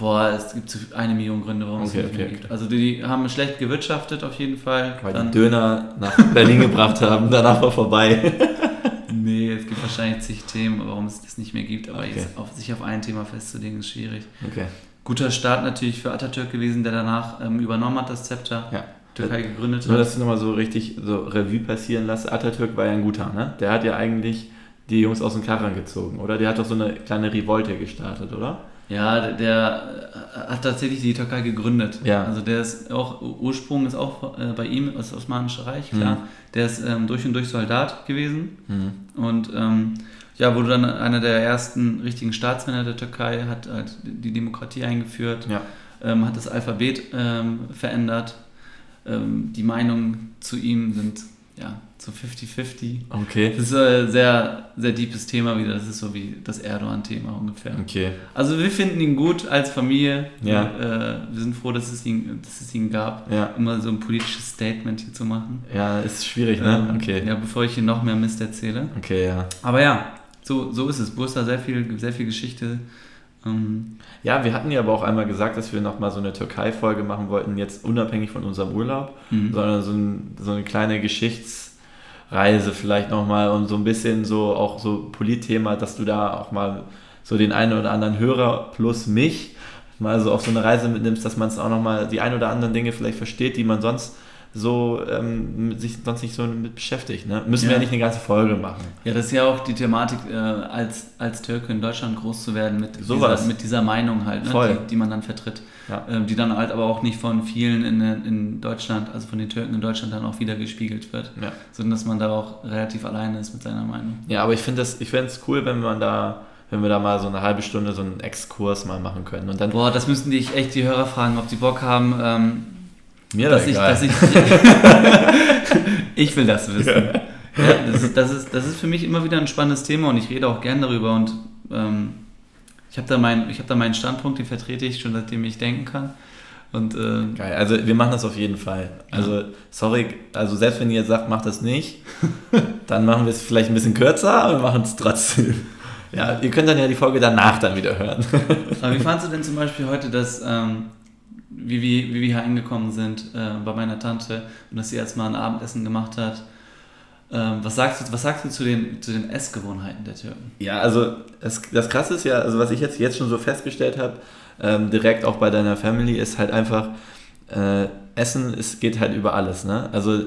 Boah, es gibt so eine Million Gründe, warum es Okay, die nicht mehr okay, gibt. Also die haben schlecht gewirtschaftet auf jeden Fall. Weil Dann, die Döner nach Berlin gebracht haben, danach war vorbei. nee, es gibt wahrscheinlich zig Themen, warum es das nicht mehr gibt. Aber Okay. auf, sich auf ein Thema festzulegen, ist schwierig. Okay. Guter Start natürlich für Atatürk gewesen, der danach ähm, übernommen hat, das Zepter. Ja. Türkei gegründet Nur, hat. dass ich nochmal so richtig so Revue passieren lasse. Atatürk war ja ein guter, ne? Der hat ja eigentlich die Jungs aus dem Karren gezogen, oder? Der hat doch so eine kleine Revolte gestartet, oder? Ja, der, der äh, hat tatsächlich die Türkei gegründet. Ja. Also der ist auch, Ursprung ist auch äh, bei ihm, das Osmanische Reich, klar. Mhm. Der ist ähm, durch und durch Soldat gewesen Hm. und ähm, ja, wurde dann einer der ersten richtigen Staatsmänner der Türkei, hat halt die Demokratie eingeführt, Ja. ähm, hat das Alphabet ähm, verändert. Ähm, die Meinungen zu ihm sind ja so 50-50. Okay. Das ist ein sehr, sehr deepes Thema wieder. Das ist so wie das Erdogan-Thema ungefähr. Okay. Also wir finden ihn gut als Familie. Ja. Äh, wir sind froh, dass es, ihn, dass es ihn gab, Ja. immer so ein politisches Statement hier zu machen. Ja, ist schwierig, ne? Ähm, Okay. Ja, bevor ich hier noch mehr Mist erzähle. Okay, ja. Aber ja, so, so ist es. Bursa sehr viel, sehr viel Geschichte. Ähm, Ja, wir hatten ja aber auch einmal gesagt, dass wir nochmal so eine Türkei-Folge machen wollten, jetzt unabhängig von unserem Urlaub, mhm. sondern so, ein, so eine kleine Geschichtsreise vielleicht nochmal und so ein bisschen so auch so Politthema, dass du da auch mal so den einen oder anderen Hörer plus mich mal so auf so eine Reise mitnimmst, dass man es auch nochmal die ein oder anderen Dinge vielleicht versteht, die man sonst so ähm, sich sonst nicht so mit beschäftigt. Ne? Müssen Ja. wir ja nicht eine ganze Folge machen. Ja, das ist ja auch die Thematik, äh, als, als Türke in Deutschland groß zu werden mit, Sowas. dieser, mit dieser Meinung halt, ne, Voll. die, die man dann vertritt. Ja. Ähm, die dann halt aber auch nicht von vielen in, in Deutschland, also von den Türken in Deutschland dann auch wieder gespiegelt wird. Ja. Sondern dass man da auch relativ alleine ist mit seiner Meinung. Ja, aber ich finde das, ich fände es cool, wenn man da, wenn wir da mal so eine halbe Stunde so einen Exkurs mal machen können. Und dann Boah, das müssten dich echt die Hörer fragen, ob die Bock haben, ähm, mir dass, das ich, dass ich. ich will das wissen. Ja, das, ist, das, ist, das ist für mich immer wieder ein spannendes Thema und ich rede auch gern darüber und ähm, ich habe da, mein, ich hab da meinen Standpunkt, den vertrete ich schon seitdem ich denken kann. Und äh, Geil, also wir machen das auf jeden Fall. Also, sorry, also selbst wenn ihr jetzt sagt, macht das nicht, dann machen wir es vielleicht ein bisschen kürzer, aber wir machen es trotzdem. Ja, ihr könnt dann ja die Folge danach dann wieder hören. aber wie fandst du denn zum Beispiel heute, dass, ähm, wie, wir, wie wir hier angekommen sind äh, bei meiner Tante und dass sie jetzt mal ein Abendessen gemacht hat? Ähm, was, sagst du, was sagst du zu den, zu den Essgewohnheiten der Türken? Ja, also das, das Krasse ist ja, also was ich jetzt, jetzt schon so festgestellt habe, ähm, direkt auch bei deiner Family, ist halt einfach, äh, Essen ist, geht halt über alles. Ne? Also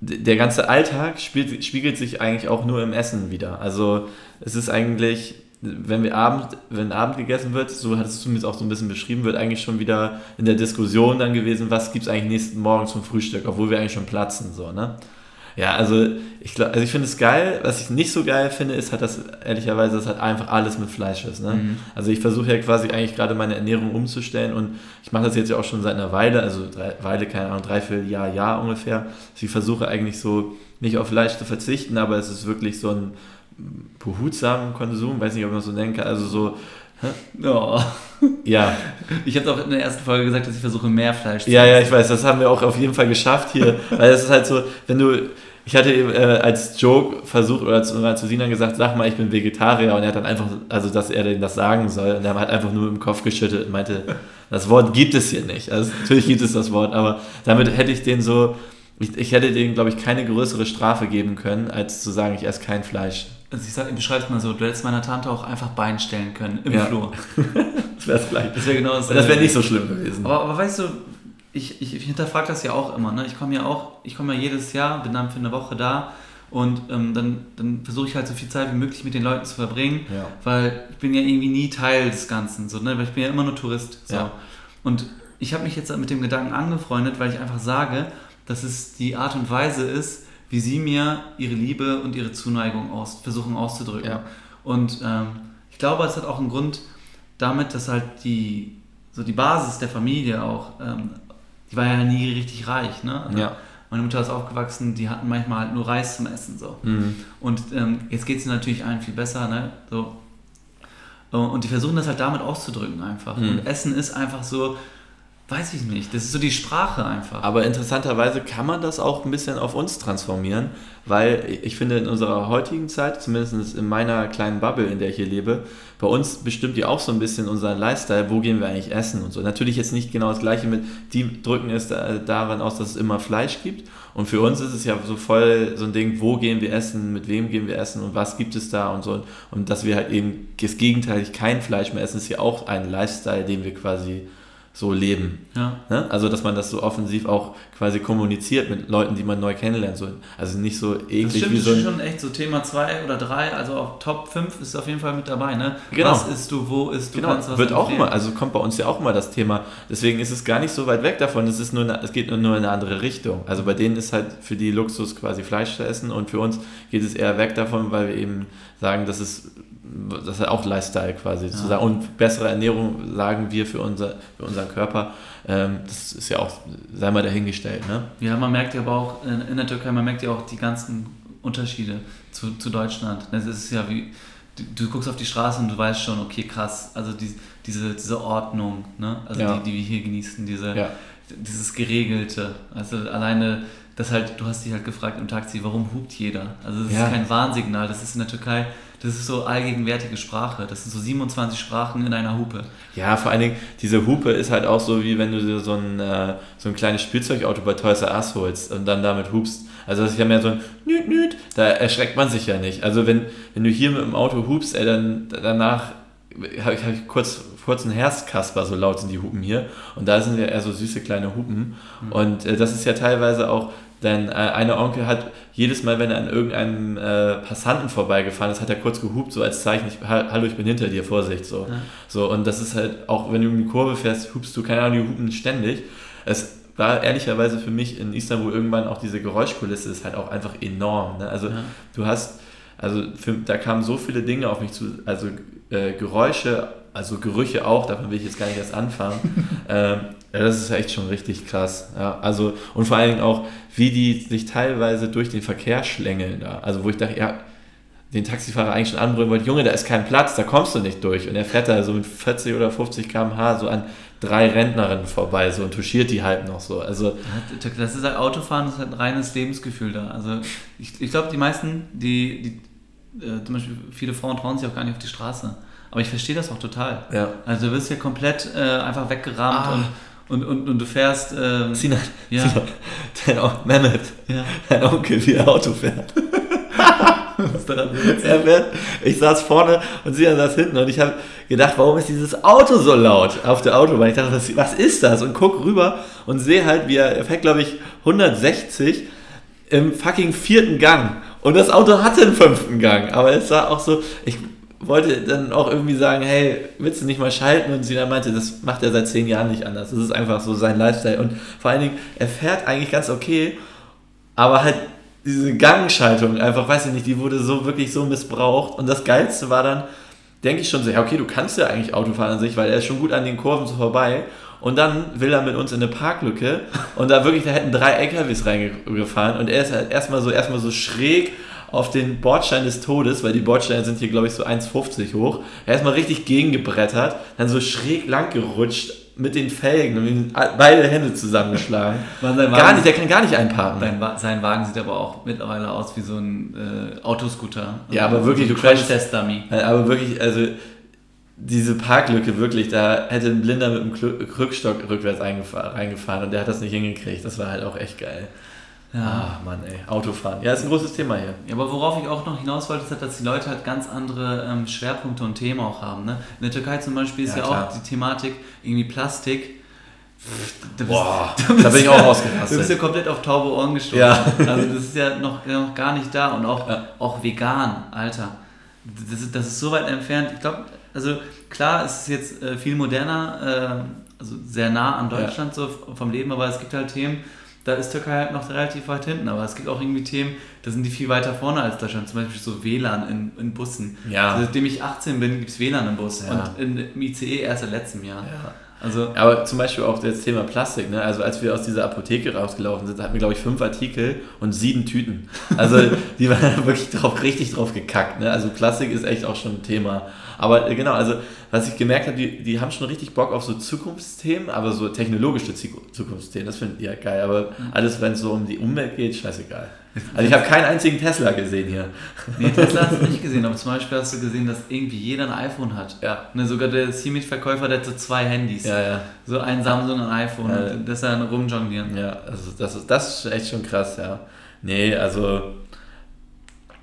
der ganze Alltag spiegelt sich eigentlich auch nur im Essen wieder. Also es ist eigentlich, wenn wir Abend, wenn Abend gegessen wird, so hattest du zumindest auch so ein bisschen beschrieben, wird eigentlich schon wieder in der Diskussion dann gewesen, was gibt es eigentlich nächsten Morgen zum Frühstück, obwohl wir eigentlich schon platzen. So, ne? Ja, also ich, glaub, also ich finde es geil. Was ich nicht so geil finde, ist halt, dass ehrlicherweise, dass halt einfach alles mit Fleisch ist. Ne? Mhm. Also ich versuche ja quasi eigentlich gerade meine Ernährung umzustellen und ich mache das jetzt ja auch schon seit einer Weile, also drei, Weile, keine Ahnung, dreiviertel Jahr, Jahr ungefähr. Also ich versuche eigentlich so nicht auf Fleisch zu verzichten, aber es ist wirklich so ein behutsamen Konsum, weiß nicht, ob man das so nennen kann, also so, Oh. ja, Ich habe auch in der ersten Folge gesagt, dass ich versuche, mehr Fleisch zu Ja, ja, essen. ich weiß, das haben wir auch auf jeden Fall geschafft hier. weil es ist halt so, wenn du. Ich hatte eben äh, als Joke versucht oder zu, oder zu Sinan gesagt, sag mal, ich bin Vegetarier und er hat dann einfach, also dass er denen das sagen soll und er hat einfach nur im Kopf geschüttelt und meinte, das Wort gibt es hier nicht. Also natürlich gibt es das Wort, aber damit hätte ich den so, ich, ich hätte denen, glaube ich, keine größere Strafe geben können, als zu sagen, ich esse kein Fleisch. Also ich, sag, es mal so, du hättest meiner Tante auch einfach Bein stellen können im Ja. Flur. Das wäre es gleich. Das wäre genau Das wäre nicht so schlimm gewesen. Aber, aber weißt du, ich, ich, ich hinterfrage das ja auch immer. Ne? Ich komme ja auch, ich komme ja jedes Jahr, bin dann für eine Woche da und ähm, dann, dann versuche ich halt so viel Zeit wie möglich mit den Leuten zu verbringen, Ja. weil ich bin ja irgendwie nie Teil des Ganzen, so, ne? weil ich bin ja immer nur Tourist. So. Ja. Und ich habe mich jetzt mit dem Gedanken angefreundet, weil ich einfach sage, dass es die Art und Weise ist, wie sie mir ihre Liebe und ihre Zuneigung aus, versuchen auszudrücken. Ja. Und ähm, ich glaube, es hat auch einen Grund damit, dass halt die, so die Basis der Familie auch, ähm, die war ja nie richtig reich. Ne? Also Ja. Meine Mutter ist aufgewachsen, die hatten manchmal halt nur Reis zum Essen. So. Mhm. Und ähm, jetzt geht es natürlich allen viel besser. Ne? So. Äh, Und die versuchen das halt damit auszudrücken einfach. Mhm. Und Essen ist einfach so, weiß ich nicht, das ist so die Sprache einfach. Aber interessanterweise kann man das auch ein bisschen auf uns transformieren, weil ich finde, in unserer heutigen Zeit, zumindest in meiner kleinen Bubble, in der ich hier lebe, bei uns bestimmt ja auch so ein bisschen unseren Lifestyle, wo gehen wir eigentlich essen und so. Natürlich jetzt nicht genau das Gleiche mit, die drücken es da, daran aus, dass es immer Fleisch gibt. Und für uns ist es ja so voll so ein Ding, wo gehen wir essen, mit wem gehen wir essen und was gibt es da und so. Und dass wir halt eben das Gegenteil kein Fleisch mehr essen, ist ja auch ein Lifestyle, den wir quasi so leben. ja. Ne? Also, dass man das so offensiv auch quasi kommuniziert mit Leuten, die man neu kennenlernt. So, also nicht so Das eklig stimmt, wie das so ist ein. schon echt so Thema 2 oder 3, also auf Top 5 ist auf jeden Fall mit dabei, ne? Genau. Was isst du, wo isst du, Genau, kannst was wird auch immer, also kommt bei uns ja auch immer das Thema. Deswegen ist es gar nicht so weit weg davon. Es, ist nur eine, es geht nur in eine andere Richtung. Also bei denen ist halt für die Luxus quasi Fleisch zu essen und für uns geht es eher weg davon, weil wir eben sagen, das ist, das ist auch Lifestyle quasi zu Ja. sagen. Und bessere Ernährung sagen wir für, unser, für unseren Körper. Ähm, das ist ja auch, sei mal dahingestellt. Ne? Ja, man merkt ja aber auch in, der Türkei, man merkt ja auch die ganzen Unterschiede zu, zu Deutschland. Das ist ja wie, du, du guckst auf die Straße und du weißt schon, okay, krass, also die, diese, diese Ordnung, ne? also Ja. die, die wir hier genießen, diese, Ja. dieses Geregelte. Also alleine, das halt, du hast dich halt gefragt im Taxi, warum hupt jeder? Also das Ja. ist kein Warnsignal, das ist in der Türkei, das ist so allgegenwärtige Sprache. Das sind so 27 Sprachen in einer Hupe. Ja, vor allen Dingen, diese Hupe ist halt auch so, wie wenn du dir so ein, äh, so ein kleines Spielzeugauto bei Toys R Us holst und dann damit hupst. Also das ist ja mehr so ein Nüt, Nüt, da erschreckt man sich ja nicht. Also wenn, wenn du hier mit dem Auto hupst, ey, dann danach habe ich, hab ich kurz kurzen Herstkasper, so laut sind die Hupen hier. Und da sind ja eher so süße kleine Hupen. Mhm. Und äh, das ist ja teilweise auch, denn äh, eine Onkel hat jedes Mal, wenn er an irgendeinem äh, Passanten vorbeigefahren ist, hat er kurz gehupt, so als Zeichen, ich, hallo, ich bin hinter dir, Vorsicht. So. Ja. so. Und das ist halt, auch wenn du um die Kurve fährst, hupst du, keine Ahnung, die hupen ständig. Es war ehrlicherweise für mich in Istanbul irgendwann auch diese Geräuschkulisse ist halt auch einfach enorm. Ne? Also ja. du hast, also für, da kamen so viele Dinge auf mich zu, also äh, Geräusche, also Gerüche auch, davon will ich jetzt gar nicht erst anfangen. ähm, ja, das ist echt schon richtig krass. Ja, also, und vor allen Dingen auch, wie die sich teilweise durch den Verkehr schlängeln da. Also wo ich dachte, ja, den Taxifahrer eigentlich schon anbrüllen wollte, Junge, da ist kein Platz, da kommst du nicht durch. Und er fährt da so mit 40 oder 50 km/h so an drei Rentnerinnen vorbei so und touchiert die halt noch so. Also das ist halt Autofahren, das ist halt ein reines Lebensgefühl da. Also ich, ich glaube, die meisten, die, die äh, zum Beispiel viele Frauen trauen sich auch gar nicht auf die Straße. Aber ich verstehe das auch total. Ja. Also du wirst ja komplett äh, einfach weggerammt ah. und und, und, und du fährst. Ähm, Sinan, ja. Sinan, dein Onkel, Mehmet, ja. dein Onkel, wie er Auto fährt. er fährt, ich saß vorne und sie saß hinten und ich habe gedacht, warum ist dieses Auto so laut auf der Autobahn? Ich dachte, was, was ist das? Und guck rüber und sehe halt, wie er, er fährt, glaube ich, 160 im fucking vierten Gang. Und das Auto hatte einen fünften Gang. Aber es war auch so, ich wollte dann auch irgendwie sagen, hey, willst du nicht mal schalten? Und sie dann meinte, das macht er seit zehn Jahren nicht anders. Das ist einfach so sein Lifestyle. Und vor allen Dingen, er fährt eigentlich ganz okay, aber halt diese Gangschaltung einfach, weiß ich nicht, die wurde so wirklich so missbraucht. Und das Geilste war dann, denke ich schon so, ja, okay, du kannst ja eigentlich Auto fahren an sich, weil er ist schon gut an den Kurven so vorbei. Und dann will er mit uns in eine Parklücke und da wirklich, da hätten drei LKWs reingefahren und er ist halt erstmal so, erstmal so schräg auf den Bordstein des Todes, weil die Bordsteine sind hier, glaube ich, so 1,50 hoch. Er ist mal richtig gegengebrettert, dann so schräg lang gerutscht mit den Felgen und beide Hände zusammengeschlagen. gar nicht, der kann gar nicht einparken. Sein, sein, Wagen sieht aber auch mittlerweile aus wie so ein äh, Autoscooter. Ja, aber wirklich, so du Crash-Test-Dummy. Aber wirklich, also diese Parklücke wirklich, da hätte ein Blinder mit einem Rückstock rückwärts reingefahren und der hat das nicht hingekriegt. Das war halt auch echt geil. Ja. Mann, ey. Autofahren. Ja, ist ein großes Thema hier. Ja, aber worauf ich auch noch hinaus wollte, ist halt, dass die Leute halt ganz andere ähm, Schwerpunkte und Themen auch haben. Ne? In der Türkei zum Beispiel ist ja, ja auch die Thematik irgendwie Plastik. Du bist, Boah, bist, da bin ich auch ausgerastet. Du bist ja komplett auf taube Ohren gestoßen. Ja. Also das ist ja noch, noch gar nicht da und auch, ja. auch vegan, Alter. Das ist, das ist so weit entfernt. Ich glaube, also klar, es ist jetzt äh, viel moderner, äh, also sehr nah an Deutschland ja. so vom Leben, aber es gibt halt Themen, da ist Türkei halt noch relativ weit hinten. Aber es gibt auch irgendwie Themen, da sind die viel weiter vorne als Deutschland. Zum Beispiel so WLAN in, in Bussen. Ja. Also, seitdem ich 18 bin, gibt es WLAN im Bus. Ja. Und in, im ICE erst seit letztem Jahr. Ja. Also, aber zum Beispiel auch das Thema Plastik. Ne? Also als wir aus dieser Apotheke rausgelaufen sind, hatten wir glaube ich fünf Artikel und sieben Tüten. Also die waren wirklich drauf, richtig drauf gekackt. Ne? Also Plastik ist echt auch schon ein Thema. Aber äh, genau, also was ich gemerkt habe, die, die haben schon richtig Bock auf so Zukunftsthemen, aber so technologische Zukunftsthemen, das finde ich ja geil. Aber mhm. alles, wenn es so um die Umwelt geht, scheißegal. Also ich habe keinen einzigen Tesla gesehen hier. Nee, Tesla hast du nicht gesehen, aber zum Beispiel hast du gesehen, dass irgendwie jeder ein iPhone hat. Ja. Ne, sogar der Siemens-Verkäufer, der hat so zwei Handys. Ja, ja. So ein Samsung und ein iPhone. Ja. Und das ist dann rumjonglieren. Ja, also das ist, das ist echt schon krass, ja. Nee, also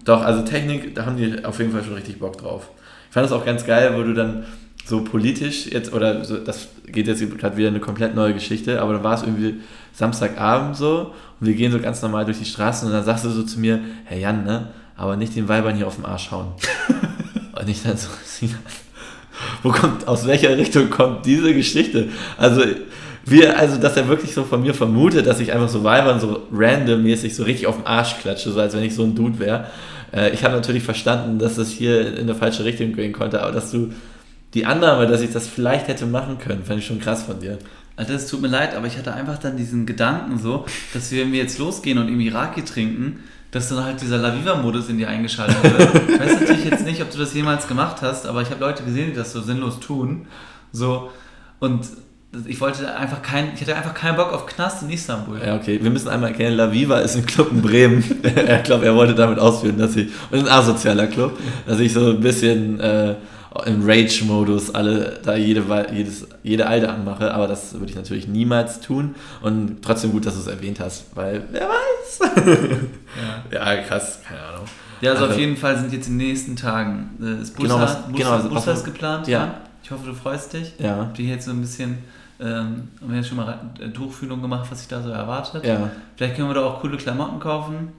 doch, also Technik, da haben die auf jeden Fall schon richtig Bock drauf. Ich fand das auch ganz geil, wo du dann so politisch jetzt, oder so, das geht jetzt gerade wieder eine komplett neue Geschichte, aber dann war es irgendwie Samstagabend so und wir gehen so ganz normal durch die Straßen und dann sagst du so zu mir, Herr Jan, ne, aber nicht den Weibern hier auf den Arsch hauen. und ich dann so, wo kommt, aus welcher Richtung kommt diese Geschichte? Also, wir, also, dass er wirklich so von mir vermutet, dass ich einfach so Weibern so randommäßig so richtig auf den Arsch klatsche, so als wenn ich so ein Dude wäre. Äh, ich habe natürlich verstanden, dass es hier in eine falsche Richtung gehen konnte, aber dass du die Annahme, dass ich das vielleicht hätte machen können, fand ich schon krass von dir. Also es tut mir leid, aber ich hatte einfach dann diesen Gedanken so, dass wir, wenn wir jetzt losgehen und im Iraki trinken, dass dann halt dieser Laviva-Modus in dir eingeschaltet wird. ich weiß natürlich jetzt nicht, ob du das jemals gemacht hast, aber ich habe Leute gesehen, die das so sinnlos tun. So, und ich wollte einfach kein, ich hatte einfach keinen Bock auf Knast in Istanbul. Ja, okay. Wir müssen einmal erkennen, La Viva ist ein Club in Bremen. ich glaube, er wollte damit ausführen, dass ich, und ein asozialer Club, dass ich so ein bisschen äh, im Rage-Modus alle da jede, jedes, jede Alte anmache, aber das würde ich natürlich niemals tun und trotzdem gut, dass du es erwähnt hast, weil wer weiß. ja. ja, krass, keine Ahnung. Ja, also, also auf jeden Fall sind jetzt in den nächsten Tagen, äh, ist Bursa, genau, was, genau, Bursa ist geplant? Ja. ja Ich hoffe, du freust dich. Ja. Dir jetzt so ein bisschen, ähm, haben wir jetzt schon mal äh, Tuchfühlung gemacht, was sich da so erwartet. Ja. Vielleicht können wir da auch coole Klamotten kaufen.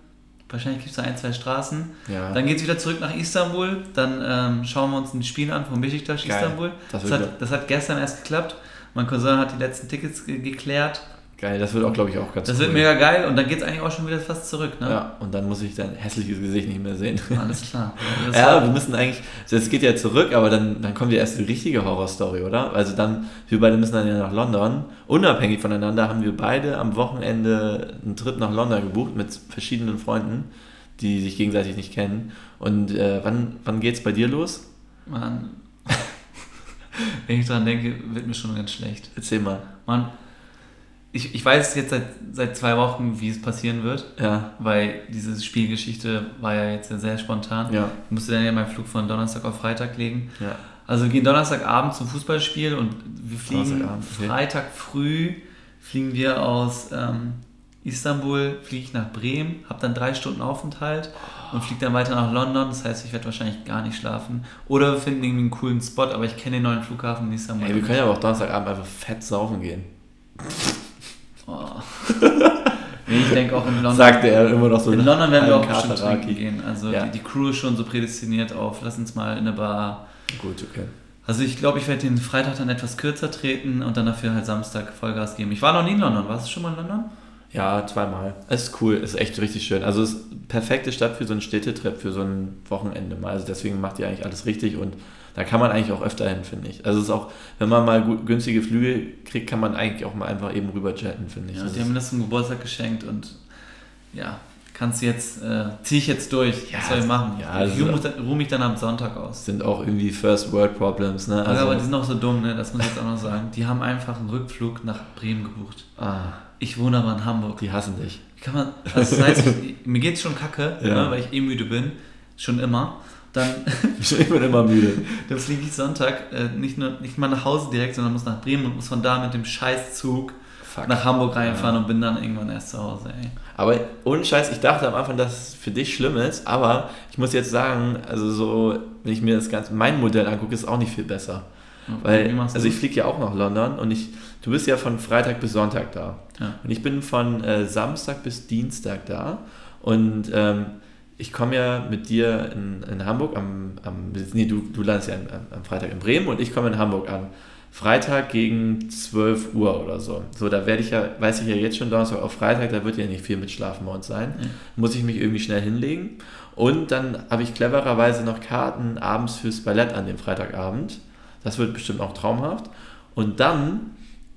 Wahrscheinlich gibt es da ein, zwei Straßen. Ja. Dann geht es wieder zurück nach Istanbul. Dann ähm, schauen wir uns ein Spiel an von Besiktas. Istanbul. Das Das hat, das hat gestern erst geklappt. Mein Cousin hat die letzten Tickets ge geklärt. Geil, das wird auch, glaube ich, auch ganz Das cool. wird mega geil und dann geht es eigentlich auch schon wieder fast zurück. Ne? Ja, und dann muss ich dein hässliches Gesicht nicht mehr sehen. Alles klar. Ja, wir müssen eigentlich, es geht ja zurück, aber dann, dann kommt ja erst die richtige Horrorstory, oder? Also dann, wir beide müssen dann ja nach London. Unabhängig voneinander haben wir beide am Wochenende einen Trip nach London gebucht mit verschiedenen Freunden, die sich gegenseitig nicht kennen. Und äh, wann, wann geht's bei dir los? Mann. Wenn ich dran denke, wird mir schon ganz schlecht. Erzähl mal. Mann, ich, ich weiß jetzt seit, seit zwei Wochen, wie es passieren wird, Ja, weil diese Spielgeschichte war ja jetzt sehr spontan. ja, Ich musste dann ja meinen Flug von Donnerstag auf Freitag legen. ja. Also wir gehen Donnerstagabend zum Fußballspiel und wir fliegen. Freitag früh fliegen wir aus ähm, Istanbul, fliege ich nach Bremen, habe dann drei Stunden Aufenthalt und fliege dann weiter nach London. Das heißt, ich werde wahrscheinlich gar nicht schlafen. Oder wir finden irgendwie einen coolen Spot, aber ich kenne den neuen Flughafen in Istanbul. Ey, wir können ja auch Donnerstagabend einfach fett saufen gehen. Oh. Ich denke auch in London. Sagte er immer noch so. in London werden wir auch bestimmt Kateraki. trinken gehen. Also Ja. die, die Crew ist schon so prädestiniert auf, lass uns mal in eine Bar. Gut, okay. Also ich glaube, ich werde den Freitag dann etwas kürzer treten und dann dafür halt Samstag Vollgas geben. Ich war noch nie in London. Warst du schon mal in London? Ja, zweimal. Es ist cool, es ist echt richtig schön. Also es ist eine perfekte Stadt für so einen Städtetrip, für so ein Wochenende mal. Also deswegen macht ihr eigentlich alles richtig und da kann man eigentlich auch öfter hin, finde ich. Also es ist auch, wenn man mal gut, günstige Flüge kriegt, kann man eigentlich auch mal einfach eben rüber jetten, finde ich. Ja, Das die haben mir das zum Geburtstag geschenkt und ja, kannst du jetzt, äh, zieh ich jetzt durch. Ja, Was soll ich machen? ja, ich also- ruhe mich, dann- ruhe mich dann am Sonntag aus. sind auch irgendwie First World Problems, ne? Also, aber die sind auch so dumm, ne? das muss ich jetzt auch noch sagen. Die haben einfach einen Rückflug nach Bremen gebucht. ah, Ich wohne aber in Hamburg. die hassen dich. Kann man, also das heißt, ich, mir geht's schon kacke, Ja. ne, weil ich eh müde bin. Schon immer. Dann, Ich bin immer müde. dann fliege ich Sonntag äh, nicht, nur, nicht mal nach Hause direkt, sondern muss nach Bremen und muss von da mit dem Scheißzug Fuck. nach Hamburg reinfahren und bin dann irgendwann erst zu Hause, ey. Aber ohne Scheiß, ich dachte am Anfang, dass es für dich schlimm ist, aber ich muss jetzt sagen, also so, wenn ich mir das ganze, mein Modell angucke, ist es auch nicht viel besser. Weil, also ich fliege ja auch nach London und ich, du bist ja von Freitag bis Sonntag da. Ja. Und ich bin von äh, Samstag bis Dienstag da. Und ähm, ich komme ja mit dir in, in Hamburg am, am nee, du, du landest ja am, am Freitag in Bremen und ich komme in Hamburg an. Freitag gegen 12 Uhr oder so. So, da werde ich ja, weiß ich ja jetzt schon Donnerstag auf Freitag, da wird ja nicht viel mit Schlafen bei uns sein. Ja. Muss ich mich irgendwie schnell hinlegen. Und dann habe ich clevererweise noch Karten abends fürs Ballett an dem Freitagabend. Das wird bestimmt auch traumhaft. Und dann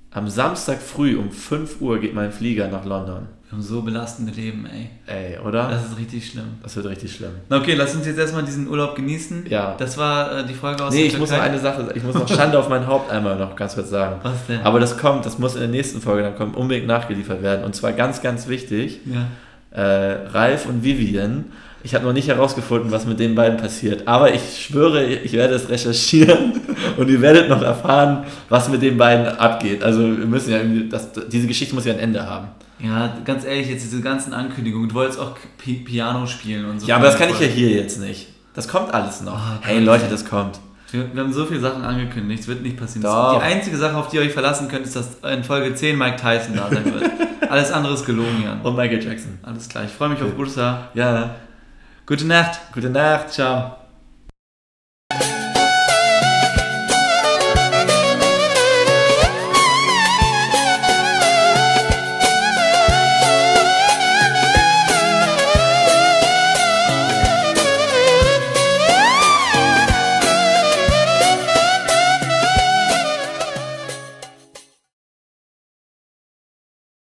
am Samstag früh um 5 Uhr geht mein Flieger nach London. Wir haben so belastende Leben, ey. Ey, oder? Das ist richtig schlimm. Das wird richtig schlimm. Na okay, lass uns jetzt erstmal diesen Urlaub genießen. Ja. Das war äh, die Folge aus Nee, der ich muss noch Türkei. eine Sache, ich muss noch Schande auf mein Haupt einmal noch ganz kurz sagen. Was denn? Aber das kommt, das muss in der nächsten Folge dann kommen, unbedingt nachgeliefert werden. Und zwar ganz, ganz wichtig, ja. äh, Ralf und Vivian. Ich habe noch nicht herausgefunden, was mit den beiden passiert. Aber ich schwöre, ich werde es recherchieren und ihr werdet noch erfahren, was mit den beiden abgeht. Also wir müssen ja irgendwie, das, diese Geschichte muss ja ein Ende haben. Ja, ganz ehrlich, jetzt diese ganzen Ankündigungen. Du wolltest auch Pi Piano spielen und so. Ja, aber das kann ich ja hier jetzt nicht. Das kommt alles noch. Oh, hey. Leute, das kommt. Wir, wir haben so viele Sachen angekündigt, es wird nicht passieren. Doch. Die einzige Sache, auf die ihr euch verlassen könnt, ist, dass in Folge 10 Mike Tyson da sein wird. Alles andere ist gelogen, Jan. Und Michael Jackson. Alles klar, ich freue mich auf Bursa. Ja, Gute Nacht. gute Nacht. Ciao.